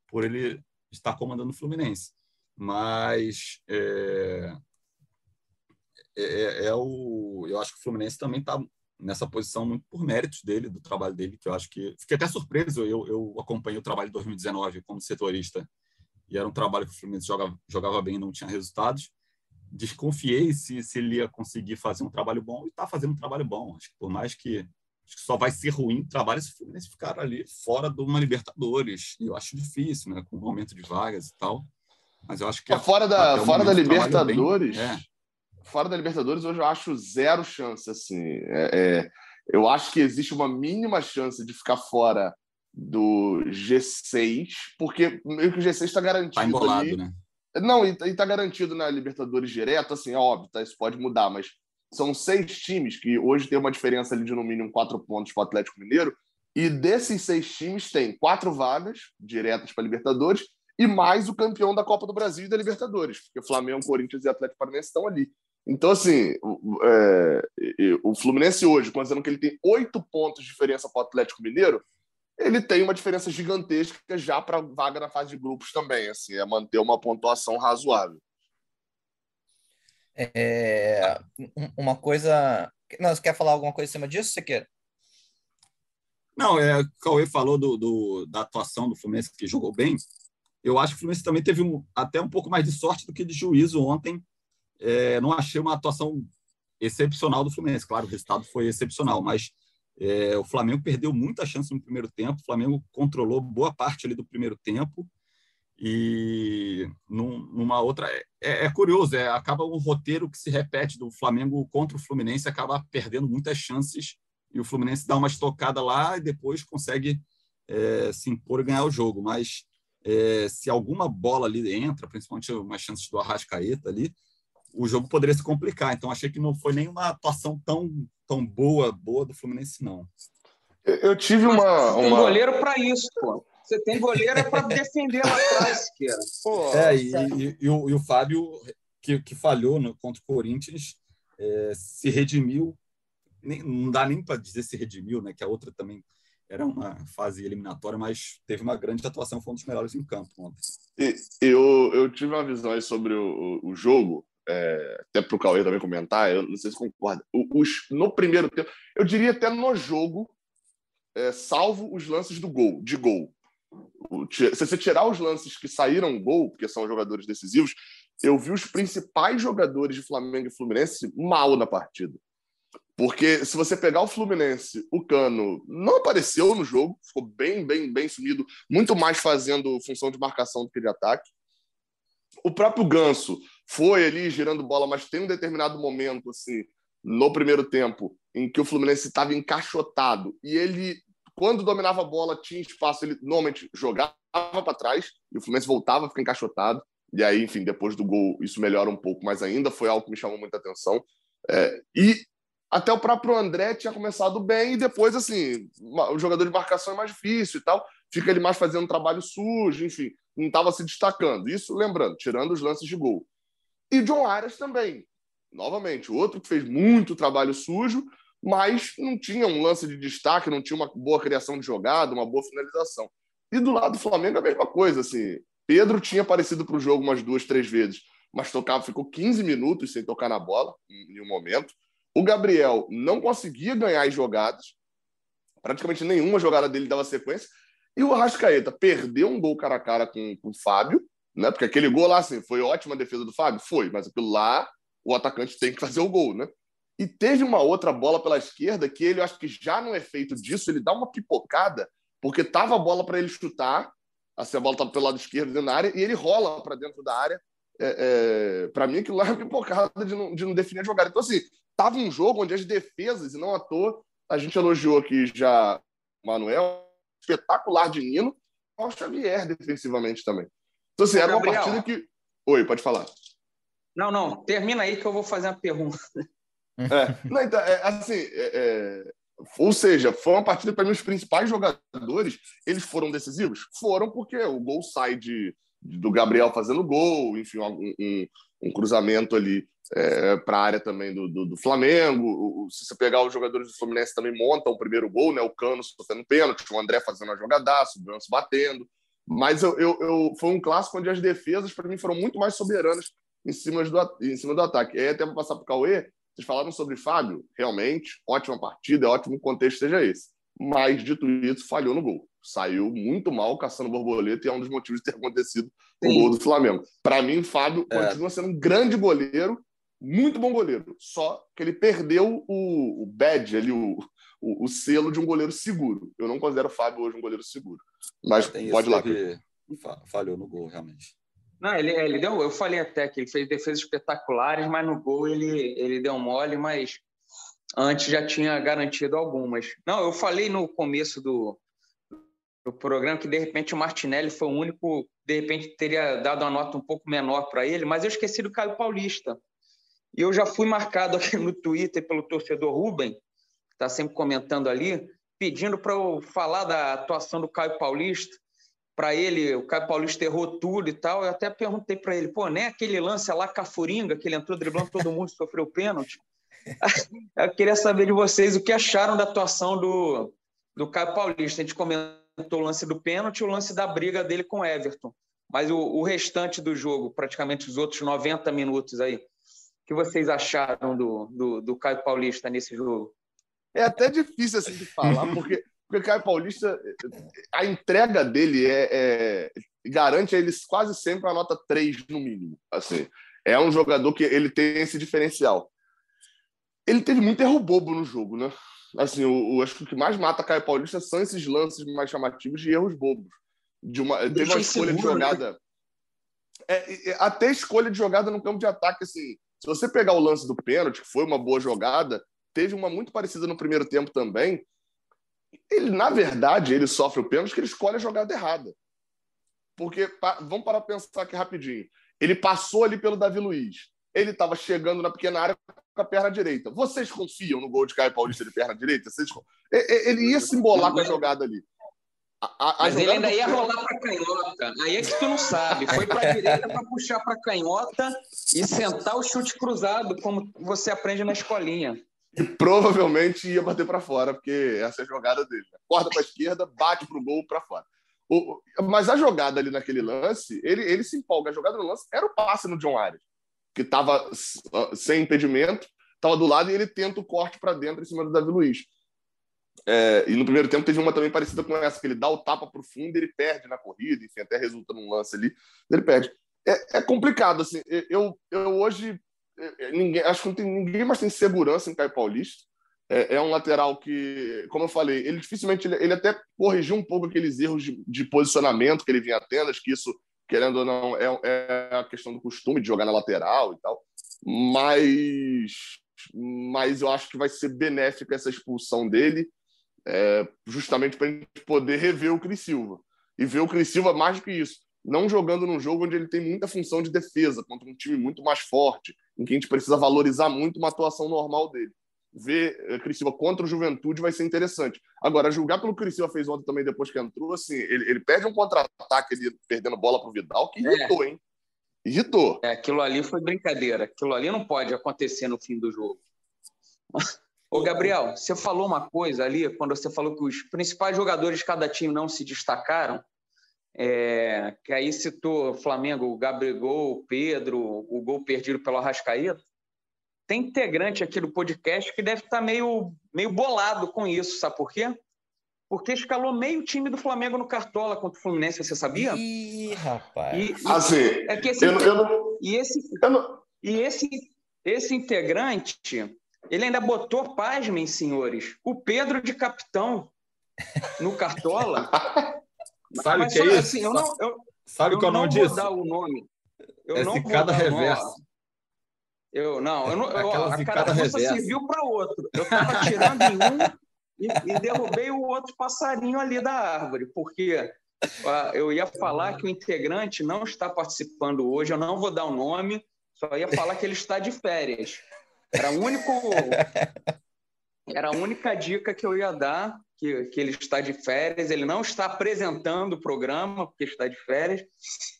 por ele estar comandando o Fluminense. Mas é, é, é, é o, eu acho que o Fluminense também está nessa posição muito por méritos dele, do trabalho dele, que eu acho que fiquei até surpreso. Eu, eu acompanhei o trabalho de 2019 como setorista e era um trabalho que o Fluminense jogava, jogava bem e não tinha resultados. Desconfiei se, se ele ia conseguir fazer um trabalho bom e está fazendo um trabalho bom. Acho que por mais que, que só vai ser ruim o trabalho se o Fluminense ficar ali fora de uma Libertadores. E eu acho difícil, né? Com o aumento de vagas e tal. Mas eu acho que. Fora da, fora da Libertadores. Bem, é fora da Libertadores, hoje eu acho zero chance. Assim. É, é, eu acho que existe uma mínima chance de ficar fora do G6, porque meio que o G6 está garantido. Tá embolado, ali. né? Não, e está garantido na Libertadores direto, assim, é óbvio, tá, isso pode mudar, mas são seis times que hoje tem uma diferença ali de no mínimo quatro pontos para o Atlético Mineiro, e desses seis times tem quatro vagas diretas para Libertadores e mais o campeão da Copa do Brasil e da Libertadores, porque Flamengo, Corinthians e Atlético Paranaense estão ali. Então, assim, é, o Fluminense hoje, considerando que ele tem oito pontos de diferença para o Atlético Mineiro, ele tem uma diferença gigantesca já para vaga na fase de grupos também, assim, é manter uma pontuação razoável. É, uma coisa. Não, você quer falar alguma coisa em cima disso, você quer? Não, é, o Cauê falou do, do, da atuação do Fluminense, que jogou bem. Eu acho que o Fluminense também teve um, até um pouco mais de sorte do que de juízo ontem é, não achei uma atuação excepcional do Fluminense. Claro, o resultado foi excepcional, mas é, o Flamengo perdeu muita chance no primeiro tempo. O Flamengo controlou boa parte ali do primeiro tempo E num, numa outra. É, é, curioso, é, acaba um roteiro que se repete do Flamengo contra o Fluminense, acaba perdendo muitas chances e o Fluminense dá uma estocada lá e depois consegue é, se impor e ganhar o jogo. Mas é, se alguma bola ali entra, principalmente umas chances do Arrascaeta ali, o jogo poderia se complicar. Então achei que não foi nenhuma atuação tão, tão boa, boa do Fluminense, não. Eu, eu tive uma. Tem uma... goleiro para isso, pô. Você tem goleiro é para defender lá atrás, Pô, é, e, e, e, o, e, o, Fábio, que, que falhou no, contra o Corinthians, é, se redimiu. Nem, não dá nem para dizer se redimiu, né? Que a outra também era uma fase eliminatória, mas teve uma grande atuação, foi um dos melhores em campo ontem. Eu, eu tive uma visão aí sobre o, o jogo, é, até para o Cauê também comentar, eu não sei se concorda. Os, no primeiro tempo, eu diria até no jogo, é, salvo os lances do gol, de gol se você tirar os lances que saíram gol, porque são jogadores decisivos, eu vi os principais jogadores de Flamengo e Fluminense mal na partida. Porque se você pegar o Fluminense, o Cano não apareceu no jogo, ficou bem, bem, bem sumido, muito mais fazendo função de marcação do que de ataque. O próprio Ganso foi ali girando bola, mas tem um determinado momento, assim, no primeiro tempo, em que o Fluminense estava encaixotado e ele quando dominava a bola, tinha espaço, ele normalmente jogava para trás e o Fluminense voltava a ficar encaixotado. E aí, enfim, depois do gol, isso melhora um pouco mais ainda. Foi algo que me chamou muita atenção. É, e até o próprio André tinha começado bem e depois, assim, o jogador de marcação é mais difícil e tal. Fica ele mais fazendo trabalho sujo, enfim, não estava se destacando. Isso, lembrando, tirando os lances de gol. E John Arias também. Novamente, outro que fez muito trabalho sujo, mas não tinha um lance de destaque, não tinha uma boa criação de jogada, uma boa finalização. E do lado do Flamengo a mesma coisa, assim. Pedro tinha aparecido para o jogo umas duas, três vezes, mas tocava, ficou 15 minutos sem tocar na bola em nenhum momento. O Gabriel não conseguia ganhar as jogadas, praticamente nenhuma jogada dele dava sequência. E o Arrascaeta perdeu um gol cara a cara com, com o Fábio, né? Porque aquele gol lá, assim, foi ótima defesa do Fábio? Foi, mas aquilo lá o atacante tem que fazer o gol, né? E teve uma outra bola pela esquerda que ele, acho que já no efeito disso, ele dá uma pipocada, porque tava a bola para ele chutar, assim, a bola estava pelo lado esquerdo dentro da área, e ele rola para dentro da área. É, é, para mim, aquilo lá é pipocada de não, de não definir a jogada. Então, assim, tava um jogo onde as defesas, e não à toa, a gente elogiou aqui já o Manuel, espetacular de Nino, o Xavier defensivamente também. Então, assim, era uma Gabriel. partida que. Oi, pode falar. Não, não, termina aí que eu vou fazer uma pergunta. É, não, então, é, assim, é, é, ou seja, foi uma partida para mim os principais jogadores, eles foram decisivos? Foram porque o gol sai de do Gabriel fazendo gol, enfim, um, um, um cruzamento ali é, para a área também do, do, do Flamengo. Se você pegar os jogadores do Fluminense também montam o primeiro gol, né? O Cano sofrendo pênalti, o André fazendo a jogadaço, o Ganso batendo. Mas eu, eu, eu, foi um clássico onde as defesas, para mim, foram muito mais soberanas em cima do, em cima do ataque. E aí, até para passar para o Cauê, vocês falaram sobre Fábio, realmente, ótima partida, é ótimo que o contexto seja esse. Mas, dito isso, falhou no gol. Saiu muito mal caçando borboleta e é um dos motivos de ter acontecido Sim. o gol do Flamengo. Para mim, Fábio é. continua sendo um grande goleiro, muito bom goleiro. Só que ele perdeu o, o badge ali, o, o, o, selo de um goleiro seguro. Eu não considero o Fábio hoje um goleiro seguro. Mas pode ir lá. Falhou no gol, realmente. Não, ele, ele deu. Eu falei até que ele fez defesas espetaculares, mas no gol ele, ele deu mole, mas antes já tinha garantido algumas. Não, eu falei no começo do, do programa que de repente o Martinelli foi o único, de repente teria dado uma nota um pouco menor para ele, mas eu esqueci do Caio Paulista. E eu já fui marcado aqui no Twitter pelo torcedor Rubem, que está sempre comentando ali, pedindo para eu falar da atuação do Caio Paulista para ele, o Caio Paulista errou tudo e tal. Eu até perguntei para ele, pô, nem aquele lance lá Cafuringa, que ele entrou driblando todo mundo e sofreu pênalti. eu queria saber de vocês o que acharam da atuação do, do Caio Paulista. A gente comentou o lance do pênalti o lance da briga dele com Everton. Mas o, o, restante do jogo, praticamente os outros 90 minutos aí, o que vocês acharam do, do, do Caio Paulista nesse jogo? É até difícil assim de falar, porque porque o Caio Paulista, a entrega dele é, é, garante eles quase sempre a nota 3 no mínimo. Assim, é um jogador que ele tem esse diferencial. Ele teve muito erro bobo no jogo, né? Assim, o, o acho que o que mais mata Caio Paulista são esses lances mais chamativos de erros bobos. De uma, teve uma escolha seguro, de né? jogada. Né? é, é, até escolha de jogada no campo de ataque, assim, se você pegar o lance do pênalti, que foi uma boa jogada, teve uma muito parecida no primeiro tempo também. Ele, na verdade, ele sofre o pênalti porque ele escolhe a jogada errada. Porque, vamos parar para pensar aqui rapidinho. Ele passou ali pelo Davi Luiz. Ele estava chegando na pequena área com a perna direita. Vocês confiam no gol de Caio Paulista de perna direita? Vocês... Ele ia se embolar com a jogada ali. A, a Mas ele ainda ia rolar para canhota. Aí é que tu não sabe. Foi para direita para puxar para canhota e sentar o chute cruzado, como você aprende na escolinha. E provavelmente ia bater para fora, porque essa é a jogada dele. Corta para a esquerda, bate para o gol para fora. O, mas a jogada ali naquele lance, ele, ele se empolga. A jogada no lance era o passe no John Arias, que estava sem impedimento, estava do lado e ele tenta o corte para dentro em cima do Davi Luiz. É, e no primeiro tempo teve uma também parecida com essa, que ele dá o tapa para o fundo e ele perde na corrida, enfim, até resulta num lance ali, ele perde. É, é complicado, assim, eu, eu hoje, ninguém, acho que não tem, ninguém mais tem segurança em Caio Paulista, é, é um lateral que, como eu falei, ele dificilmente, ele, ele até corrigiu um pouco aqueles erros de, de, posicionamento que ele vinha tendo, acho que isso, querendo ou não, é, é a questão do costume de jogar na lateral e tal, mas mas eu acho que vai ser benéfica essa expulsão dele é, justamente para a gente poder rever o Cris Silva. E ver o Cris Silva mais do que isso, não jogando num jogo onde ele tem muita função de defesa, contra um time muito mais forte, em que a gente precisa valorizar muito uma atuação normal dele. Ver é, Cris Silva contra o Juventude vai ser interessante. Agora, julgar pelo que o Cris Silva fez ontem também, depois que entrou, assim, ele, ele perde um contra-ataque, ele perdendo bola para o Vidal, que irritou, é. hein? Irritou. É, aquilo ali foi brincadeira. Aquilo ali não pode acontecer no fim do jogo. Ô, Gabriel, você falou uma coisa ali, quando você falou que os principais jogadores de cada time não se destacaram, é, que aí citou Flamengo, o Gabriel, o Pedro, o gol perdido pelo Arrascaeta. Tem integrante aqui do podcast que deve estar meio, meio bolado com isso, sabe por quê? Porque escalou meio time do Flamengo no Cartola contra o Fluminense, você sabia? Ih, rapaz. E, assim, é que esse, eu, eu não, e esse, eu não... e esse, esse integrante ele ainda botou, pasmem, senhores, o Pedro de capitão no Cartola. Sabe o que é isso? Assim, eu não, eu, Sabe qual é o nome disso? dar o nome. Eu é não zicada reversa. Eu não, eu não, eu, a carapuça serviu para outro. Eu estava tirando em um e, e, derrubei o outro passarinho ali da árvore, porque uh, eu ia falar que o integrante não está participando hoje, eu não vou dar o nome, só ia falar que ele está de férias. Era o único. Era a única dica que eu ia dar, que, que ele está de férias. Ele não está apresentando o programa, porque está de férias,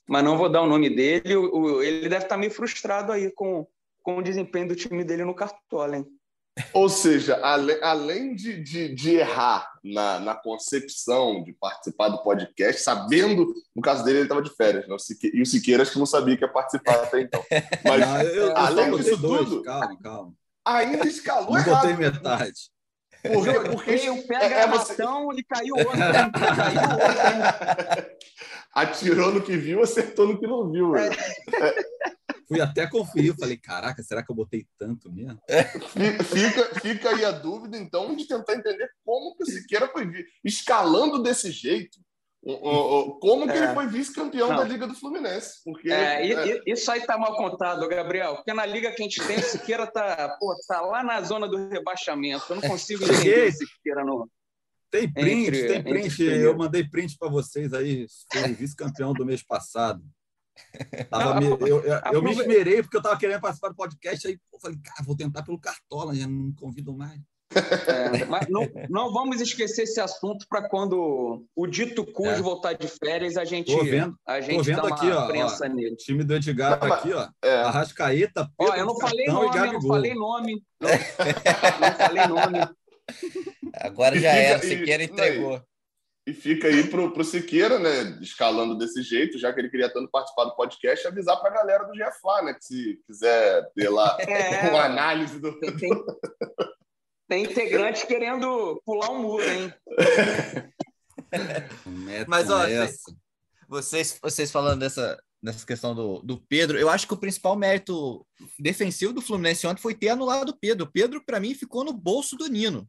mas não vou dar o nome dele. O, ele deve estar meio frustrado aí com, com o desempenho do time dele no Cartola, hein? Ou seja, além, além de, de, de, errar na, na concepção de participar do podcast, sabendo, no caso dele, ele estava de férias, né? e o Siqueira acho que não sabia que ia participar até então. Mas, não, eu, eu além disso tudo, calma, calma. ainda escalou não errado. botei metade. Porque, porque um pega é, é você... e caiu outro. caiu outro. Atirou no que viu, acertou no que não viu. É. Fui até conferir, falei, caraca, será que eu botei tanto mesmo? Fica, fica aí a dúvida, então, de tentar entender como que o Siqueira foi escalando desse jeito. Como que é. ele foi vice-campeão da Liga do Fluminense? Porque, é, é... Isso aí tá mal contado, Gabriel. Porque na liga que a gente tem, o Siqueira tá, pô, tá lá na zona do rebaixamento. Eu não consigo entender o Siqueira no. Tem print, entre, tem print. Eu mandei print para vocês aí. Foi vice-campeão do mês passado. Tava me, eu, eu, eu, me esmerei porque eu estava querendo participar do podcast, aí eu falei, cara, vou tentar pelo Cartola, já não convido mais. É, mas não, não vamos esquecer esse assunto para quando o dito cujo é. voltar de férias, a gente, tô vendo, a gente tô vendo aqui, ó, ó, nele. time do Edgar não, aqui, ó. É. Arrascaeta, Pedro, ó, eu não falei nome, eu não falei nome. Não, não falei nome. Agora já era, Siqueira entregou. E fica aí pro, pro Siqueira, né, escalando desse jeito, já que ele queria tanto participar do podcast, avisar para a galera do GFA, né, que se quiser ter lá é, uma análise do... Tem, tem, tem integrante querendo pular um muro, hein? Mas, ó, vocês, vocês falando dessa, nessa questão do, do Pedro, eu acho que o principal mérito defensivo do Fluminense ontem foi ter anulado o Pedro. O Pedro, para mim, ficou no bolso do Nino.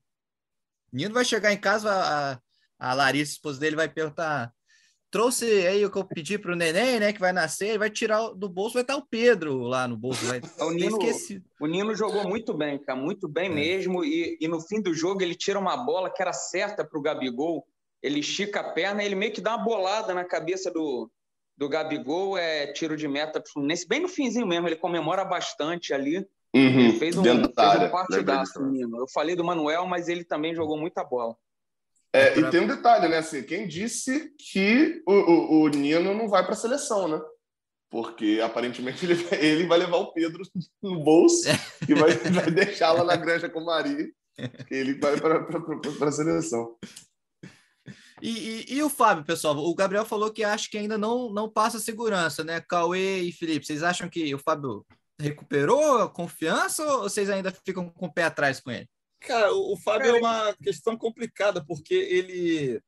Nino vai chegar em casa, a, a Larissa, esposa dele, vai perguntar: trouxe aí o que eu pedi para o neném, né? Que vai nascer, ele vai tirar do bolso, vai estar o Pedro lá no bolso. Vai... o, Nino, o Nino jogou muito bem, cara, muito bem é. mesmo. E, e no fim do jogo ele tira uma bola que era certa para o Gabigol. Ele estica a perna, ele meio que dá uma bolada na cabeça do, do Gabigol, é tiro de meta pro Fluminense, bem no finzinho mesmo, ele comemora bastante ali. Uhum, ele fez um, fez um partidaço, menino. Eu falei do Manuel, mas ele também jogou muita bola. É, e tem um detalhe, né? Assim, quem disse que o, o, o Nino não vai para a seleção, né? Porque aparentemente ele, ele vai levar o Pedro no bolso é. e vai, vai deixar lá na granja com o Mari. Ele vai para a seleção. E, e, e, o Fábio, pessoal? O Gabriel falou que acha que ainda não, não passa segurança, né? Cauê e Felipe, vocês acham que o Fábio recuperou a confiança ou vocês ainda ficam com o pé atrás com ele? Cara, o, Fábio Cara, é uma questão complicada, porque ele.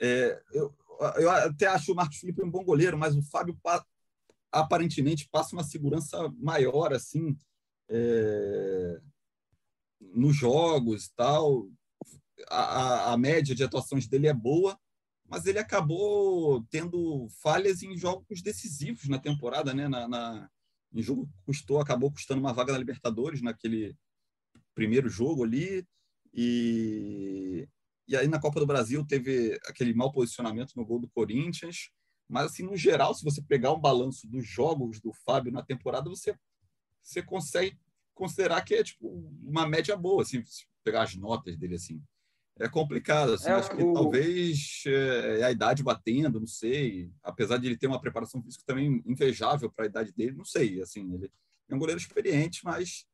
É, eu, eu até acho o Marcos Felipe um bom goleiro, mas o Fábio aparentemente passa uma segurança maior, assim, é, nos jogos e tal. A, a, média de atuações dele é boa, mas ele acabou tendo falhas em jogos decisivos na temporada, né? Na, na, em jogo custou, acabou custando uma vaga na Libertadores naquele primeiro jogo ali. E, e aí na Copa do Brasil teve aquele mau posicionamento no gol do Corinthians. Mas, assim, no geral, se você pegar um balanço dos jogos do Fábio na temporada, você, você consegue considerar que é tipo uma média boa, assim, se pegar as notas dele assim. É complicado, assim, é, acho que o... talvez é, é, a idade batendo, não sei. Apesar de ele ter uma preparação física também invejável para a idade dele, não sei, assim, ele é um goleiro experiente, mas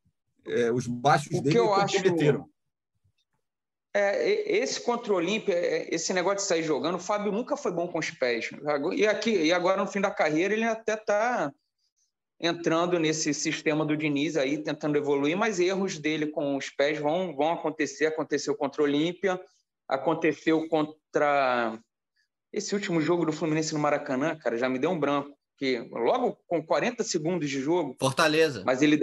é, os baixos o dele que eu comprometeram. Acho... É, esse contra o Olímpia, é, esse negócio de sair jogando, o Fábio nunca foi bom com os pés. E, aqui, e agora, no fim da carreira, ele até está entrando nesse sistema do Diniz aí, tentando evoluir, mas erros dele com os pés vão, vão acontecer. Aconteceu contra o Olímpia, aconteceu contra esse último jogo do Fluminense no Maracanã, cara, já me deu um branco. Que logo com 40 segundos de jogo. Fortaleza. Mas ele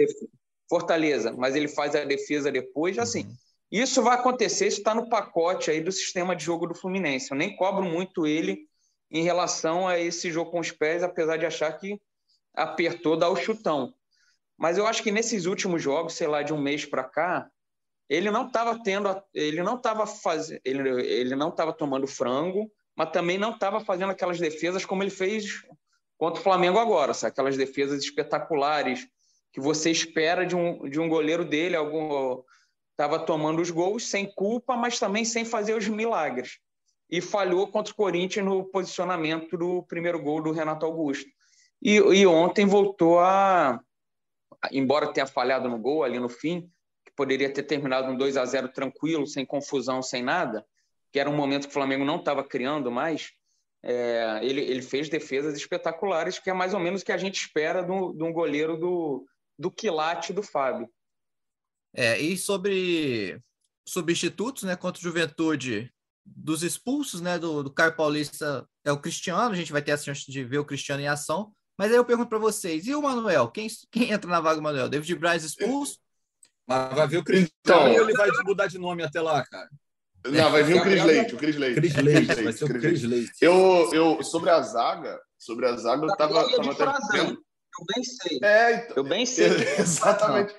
Fortaleza, mas ele faz a defesa depois. Uhum. Assim, isso vai acontecer, isso está no pacote aí do sistema de jogo do Fluminense. Eu nem cobro muito ele em relação a esse jogo com os pés, apesar de achar que apertou, dá o chutão. Mas eu acho que nesses últimos jogos, sei lá, de um mês para cá, ele não estava tendo, ele não estava fazendo, ele, ele não estava tomando frango, mas também não estava fazendo aquelas defesas como ele fez contra o Flamengo agora, sabe? aquelas defesas espetaculares, que você espera de um, de um goleiro dele, algum estava tomando os gols sem culpa, mas também sem fazer os milagres. E falhou contra o Corinthians no posicionamento do primeiro gol do Renato Augusto. E, e ontem voltou a, embora tenha falhado no gol ali no fim, que poderia ter terminado um 2 a 0 tranquilo, sem confusão, sem nada, que era um momento que o Flamengo não estava criando mais, é, ele, ele fez defesas espetaculares, que é mais ou menos o que a gente espera de um goleiro do, do quilate do Fábio. É, e sobre substitutos, né, contra o Juventude, dos expulsos, né, do, do Caio Paulista é o Cristiano, a gente vai ter a chance de ver o Cristiano em ação, mas aí eu pergunto para vocês, e o Manuel? Quem, quem entra na vaga do Manuel? David Braz expulso? Mas vai ver o Cristiano então, ele vai mudar de nome até lá, cara? Não, vai vir o Cris Leite, o Cris Leite. Cris Leite, vai ser o Cris Leite. Eu, eu, sobre a zaga, sobre a zaga, eu tava, tava até vendo, eu bem sei. É, então, eu bem sei. Exatamente.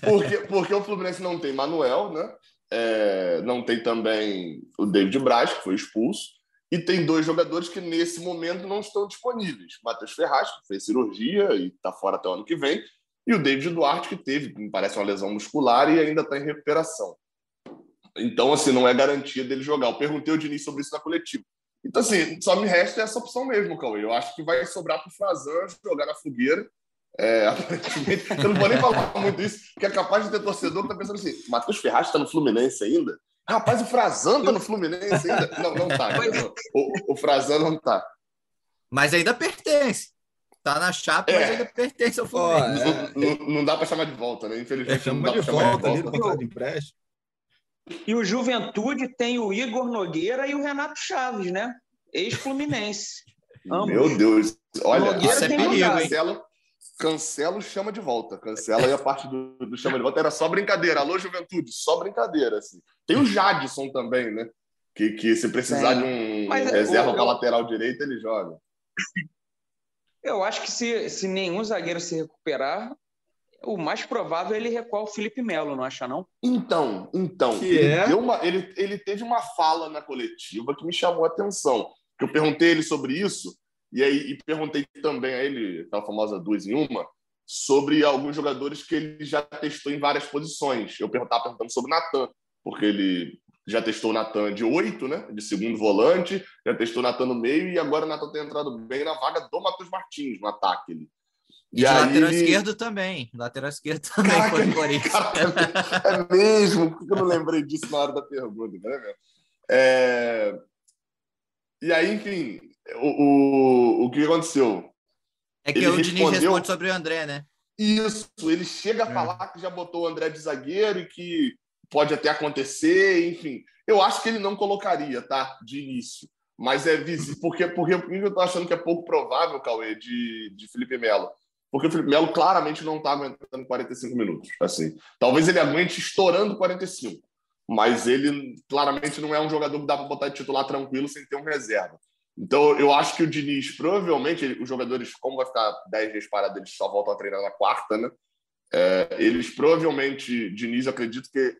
Porque, porque o Fluminense não tem Manuel, né? É, não tem também o David Braz, que foi expulso. E tem dois jogadores que nesse momento não estão disponíveis. Matheus Ferraz, que fez cirurgia e está fora até o ano que vem. E o David Duarte, que teve, me parece, uma lesão muscular e ainda está em recuperação. Então, assim, não é garantia dele jogar. Eu perguntei ao Diniz sobre isso na coletiva. Então, assim, só me resta essa opção mesmo, Cauê. Eu acho que vai sobrar para o Frazan jogar na fogueira. É, aparentemente, eu não vou nem falar muito isso, que é capaz de ter torcedor que está pensando assim: Matheus Ferraz está no Fluminense ainda? Rapaz, o Frazan está no Fluminense ainda? Não, não está. O, o Frazan não está. Mas ainda pertence. Tá na chapa, é. mas ainda pertence ao Fluminense. Oh, é. não, não, dá para chamar de volta, né? Infelizmente, é, não dá para chamar de volta. Ali, de empréstimo. E o Juventude tem o Igor Nogueira e o Renato Chaves, né? Ex-Fluminense. Meu Deus. Olha, Nogueira isso é perigo, cancela, cancela o chama de volta. Cancela aí a parte do, do, chama de volta. Era só brincadeira. Alô, Juventude, só brincadeira. Assim. Tem o Jadson também, né? Que, que se precisar de um Mas, reserva para lateral direito, ele joga. Eu acho que se, se nenhum zagueiro se recuperar, o mais provável é ele recuar o Felipe Melo, não acha, não? Então, então. Que ele, é? uma, ele, ele teve uma fala na coletiva que me chamou a atenção. Eu perguntei ele sobre isso, e aí e perguntei também a ele, aquela famosa duas em uma, sobre alguns jogadores que ele já testou em várias posições. Eu estava perguntando sobre o Natan, porque ele já testou o Natan de oito, né? De segundo volante, já testou o Natan no meio e agora o Natan tem entrado bem na vaga do Matheus Martins no ataque. Ele. E, e aí... lateral esquerdo também. Lateral esquerdo também Caraca, foi Corinthians. é mesmo? Por que eu não lembrei disso na hora da pergunta? Né, é... E aí, enfim, o, o, o que aconteceu? É que ele o respondeu... Diniz responde sobre o André, né? Isso, ele chega a é. falar que já botou o André de zagueiro e que pode até acontecer, enfim. Eu acho que ele não colocaria, tá? De início. Mas é visível. Porque, porque eu tô achando que é pouco provável, Cauê, de, de Felipe Melo. Porque o Felipe Melo claramente não está aguentando 45 minutos. Assim. Talvez ele aguente estourando 45. Mas ele claramente não é um jogador que dá para botar de titular tranquilo sem ter um reserva. Então, eu acho que o Diniz, provavelmente, os jogadores, como vai ficar 10 dias parado, eles só voltam a treinar na quarta, né? É, eles provavelmente, Diniz, acredito que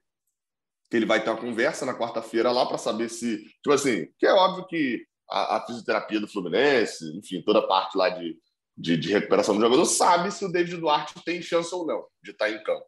que ele vai ter uma conversa na quarta-feira lá para saber se, tipo assim, que é óbvio que a, a, fisioterapia do Fluminense, enfim, toda a parte lá de, de, de, recuperação do jogador, sabe se o David Duarte tem chance ou não de estar em campo.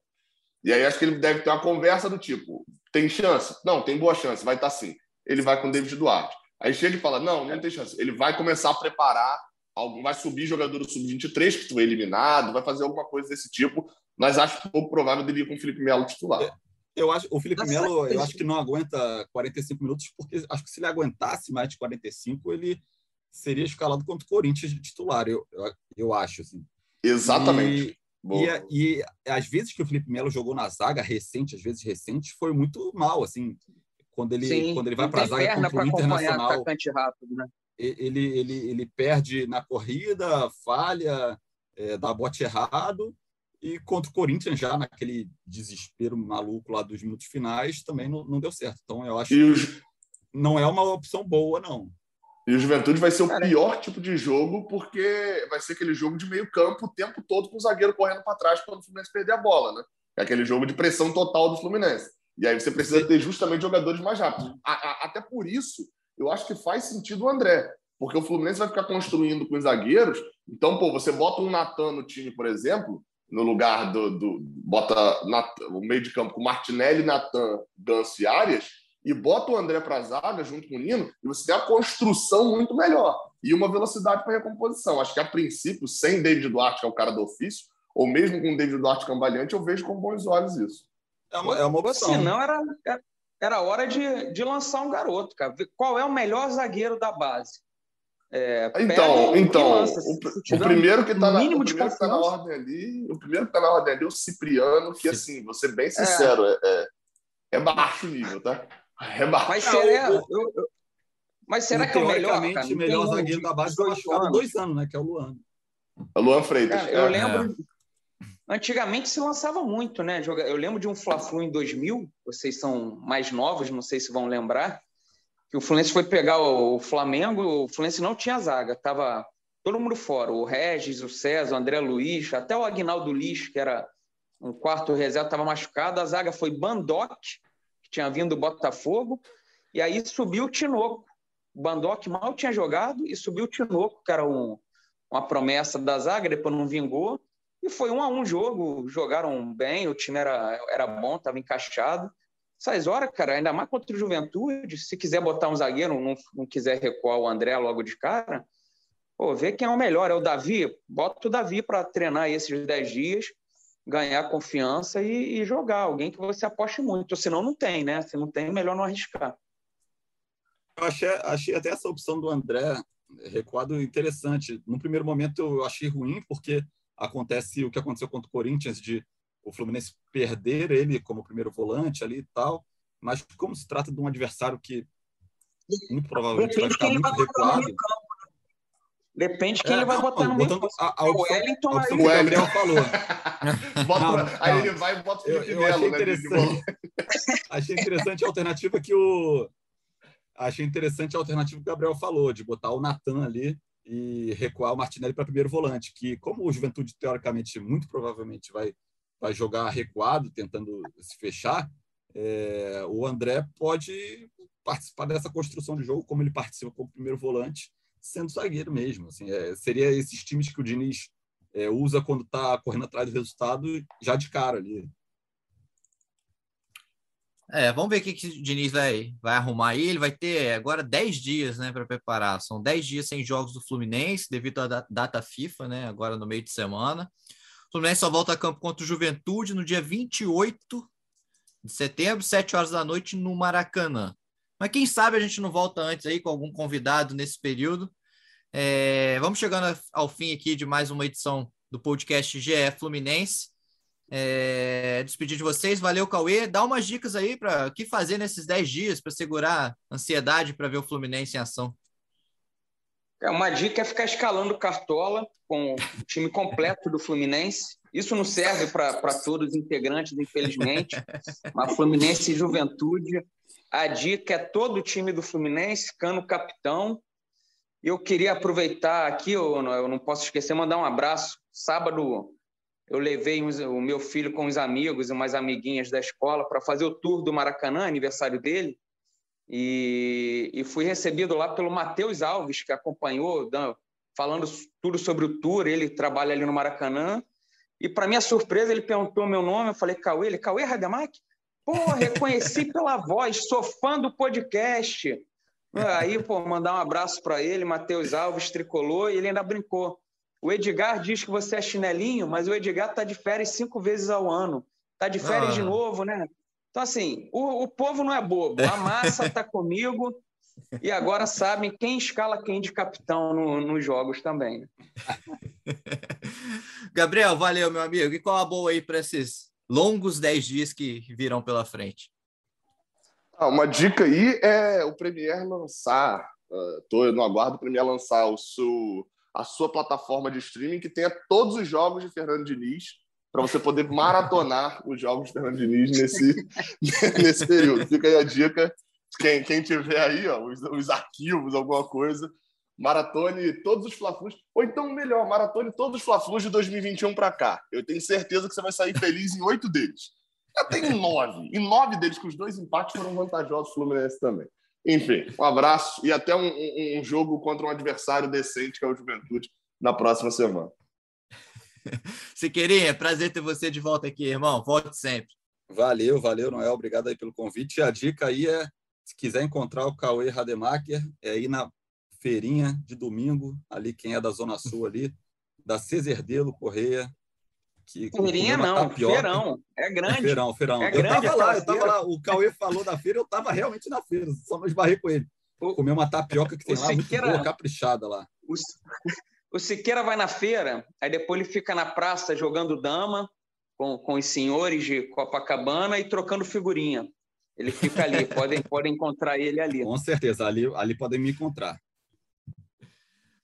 E aí acho que ele deve ter uma conversa do tipo: tem chance? Não, tem boa chance, vai estar sim. Ele vai com o David Duarte. Aí chega e fala: não, não tem chance. Ele vai começar a preparar, algum, vai subir jogador do sub-23 que foi eliminado, vai fazer alguma coisa desse tipo, mas acho pouco provável dele ir com o Felipe Melo titular. É. Eu acho, o Felipe Melo, eu acho que não aguenta 45 minutos, porque acho que se ele aguentasse mais de 45, ele seria escalado contra o Corinthians de titular, eu, eu, eu acho. Assim. Exatamente. E, e, e, às vezes que o Felipe Melo jogou na zaga recente, às vezes recente, foi muito mal, assim. Quando ele, Sim, quando ele vai para a zaga contra o Internacional, rápido, né? ele, ele, ele perde na corrida, falha, é, dá bote errado, e contra o Corinthians, já naquele desespero maluco lá dos minutos finais, também não, não deu certo. Então, eu acho os... que não é uma opção boa, não. E o Juventude vai ser o pior tipo de jogo, porque vai ser aquele jogo de meio campo o tempo todo com o zagueiro correndo para trás quando o Fluminense perder a bola, né? É aquele jogo de pressão total do Fluminense. E aí você precisa ter justamente jogadores mais rápidos. até por isso, eu acho que faz sentido o André. Porque o Fluminense vai ficar construindo com os zagueiros. Então, pô, você bota um Natan no time, por exemplo, no lugar do. do bota o meio de campo com Martinelli, Natan, Ganso e Arias, e bota o André para a zaga junto com o Nino, e você tem a construção muito melhor e uma velocidade para recomposição. Acho que a princípio, sem David Duarte, que é o cara do ofício, ou mesmo com David Duarte cambaleante, eu vejo com bons olhos isso. É uma, é uma opção. Se não, era, era hora de, de lançar um garoto, cara. Qual é o melhor zagueiro da base? É, então, então lança, o, o, primeiro que está na, tá na ordem ali, o primeiro que está na ordem ali é o Cipriano, que assim, vou ser bem é. sincero, é, é, é baixo nível, tá? É. Mas será, eu, eu, mas será que é o melhor? Cara? O melhor zagueiro da base foi dois anos, né? Que é o Luan. É o Luan Freitas. Cara, eu é. lembro. Antigamente se lançava muito, né? Eu lembro de um Fla-Flu em 2000. Vocês são mais novos, não sei se vão lembrar que o Fluminense foi pegar o Flamengo, o Fluminense não tinha zaga, tava todo mundo fora, o Regis, o César, o André Luiz, até o Agnaldo Liz, que era um quarto reserva, estava machucado, a zaga foi Bandoc, tinha vindo do Botafogo, e aí subiu o Tinoco. O Bandoc mal tinha jogado e subiu o Tinoco, que era um, uma promessa da zaga, depois não vingou, e foi um a um jogo, jogaram bem, o time era, era bom, estava encaixado, essas horas, cara, ainda mais contra o Juventude, se quiser botar um zagueiro, não, não quiser recuar o André logo de cara, pô, vê quem é o melhor. É o Davi? Bota o Davi para treinar esses 10 dias, ganhar confiança e, e, jogar. Alguém que você aposte muito. Senão não tem, né? Se não tem, melhor não arriscar. Eu achei, achei até essa opção do André recuado interessante. No primeiro momento eu achei ruim, porque acontece o que aconteceu contra o Corinthians de o Fluminense perder ele como primeiro volante ali e tal, mas como se trata de um adversário que muito provavelmente vai ficar muito recuado. Né? Depende quem é, ele vai botar no meio. A, a opção, o Wellington, a opção que o Gabriel falou. bota, não, aí ele vai e bota o Felipe eu, eu achei, né, interessante, achei interessante a alternativa que o achei interessante a alternativa que o Gabriel falou, de botar o Natan ali e recuar o Martinelli para primeiro volante, que como o Juventude, teoricamente, muito provavelmente vai, vai jogar recuado, tentando se fechar, é, o André pode participar dessa construção de jogo, como ele participa como primeiro volante, sendo zagueiro mesmo. Assim, é, seria esses times que o Diniz é, usa quando está correndo atrás do resultado, já de cara ali. É, vamos ver o que, que o Diniz vai, vai arrumar aí. Ele vai ter agora 10 dias né, para preparar. São 10 dias sem jogos do Fluminense, devido à data FIFA, né? Agora no meio de semana. O Fluminense só volta a campo contra o Juventude no dia 28 de setembro, 7 horas da noite, no Maracanã. Mas quem sabe a gente não volta antes aí com algum convidado nesse período. É, vamos chegando ao fim aqui de mais uma edição do podcast GE Fluminense é, despedir de vocês. Valeu, Cauê. Dá umas dicas aí para o que fazer nesses 10 dias para segurar a ansiedade para ver o Fluminense em ação. É, uma dica é ficar escalando cartola com o time completo do Fluminense. Isso não serve para todos os integrantes, infelizmente, mas Fluminense e Juventude. A dica é todo o time do Fluminense, Cano capitão. Eu queria aproveitar aqui, eu não, posso esquecer, mandar um abraço. Sábado eu levei o meu filho com os amigos e umas amiguinhas da escola para fazer o tour do Maracanã, aniversário dele, e, e fui recebido lá pelo Matheus Alves, que acompanhou, falando tudo sobre o tour, ele trabalha ali no Maracanã, e para minha surpresa ele perguntou meu nome, eu falei Cauê, ele, Cauê Rademac? Pô, reconheci pela voz, sou fã do podcast. Aí, pô, mandar um abraço para ele, Matheus Alves, tricolor, e ele ainda brincou. O Edgar diz que você é chinelinho, mas o Edgar está de férias cinco vezes ao ano. Está de férias ah. de novo, né? Então, assim, o, o povo não é bobo. A massa está comigo e agora sabem quem escala quem de capitão no, nos jogos também. Né? Gabriel, valeu, meu amigo. E qual a boa aí para esses longos dez dias que virão pela frente? Ah, uma dica aí é o Premier lançar. Uh, tô no aguardo o Premier lançar o seu a sua plataforma de streaming que tenha todos os jogos de Fernando Diniz para você poder maratonar os jogos de Fernando Diniz nesse, nesse período. Fica aí a dica. Quem, quem tiver aí ó, os, os arquivos, alguma coisa, maratone todos os Fla-Flus, ou então melhor, maratone todos os Fla-Flus de 2021 para cá. Eu tenho certeza que você vai sair feliz em oito deles. Já tem nove. E nove deles, com os dois empates, foram vantajosos Fluminense também. Enfim, um abraço e até um, um, um jogo contra um adversário decente, que é o Juventude, na próxima semana. Siqueirinha, prazer ter você de volta aqui, irmão. Volte sempre. Valeu, valeu, Noel. Obrigado aí pelo convite. E a dica aí é, se quiser encontrar o Cauê Rademacher, é ir na feirinha de domingo, ali quem é da Zona Sul ali, da Ceserdelo Correia, que Feirinha não, tapioca. feirão. É grande. Feirão, feirão. É eu grande tava lá, eu tava lá. O Cauê falou da feira, eu tava realmente na feira, só não esbarrei com ele. O, Comer uma tapioca que tem lá, Siqueira, muito boa, caprichada lá. O, o Siqueira vai na feira, aí depois ele fica na praça jogando dama com, com os senhores de Copacabana e trocando figurinha. Ele fica ali, podem, podem encontrar ele ali. Com certeza, ali, ali podem me encontrar.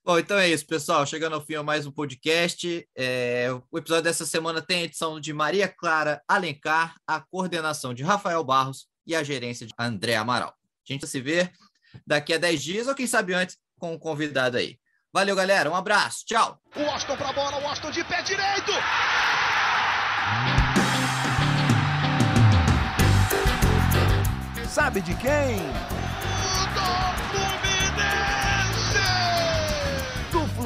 Bom, então é isso, pessoal. Chegando ao fim a mais um podcast. É, o episódio dessa semana tem a edição de Maria Clara Alencar, a coordenação de Rafael Barros e a gerência de André Amaral. A gente se vê daqui a 10 dias, ou quem sabe antes, com um convidado aí. Valeu, galera. Um abraço. Tchau. O Austin pra bola, o Austin de pé direito. Sabe de quem?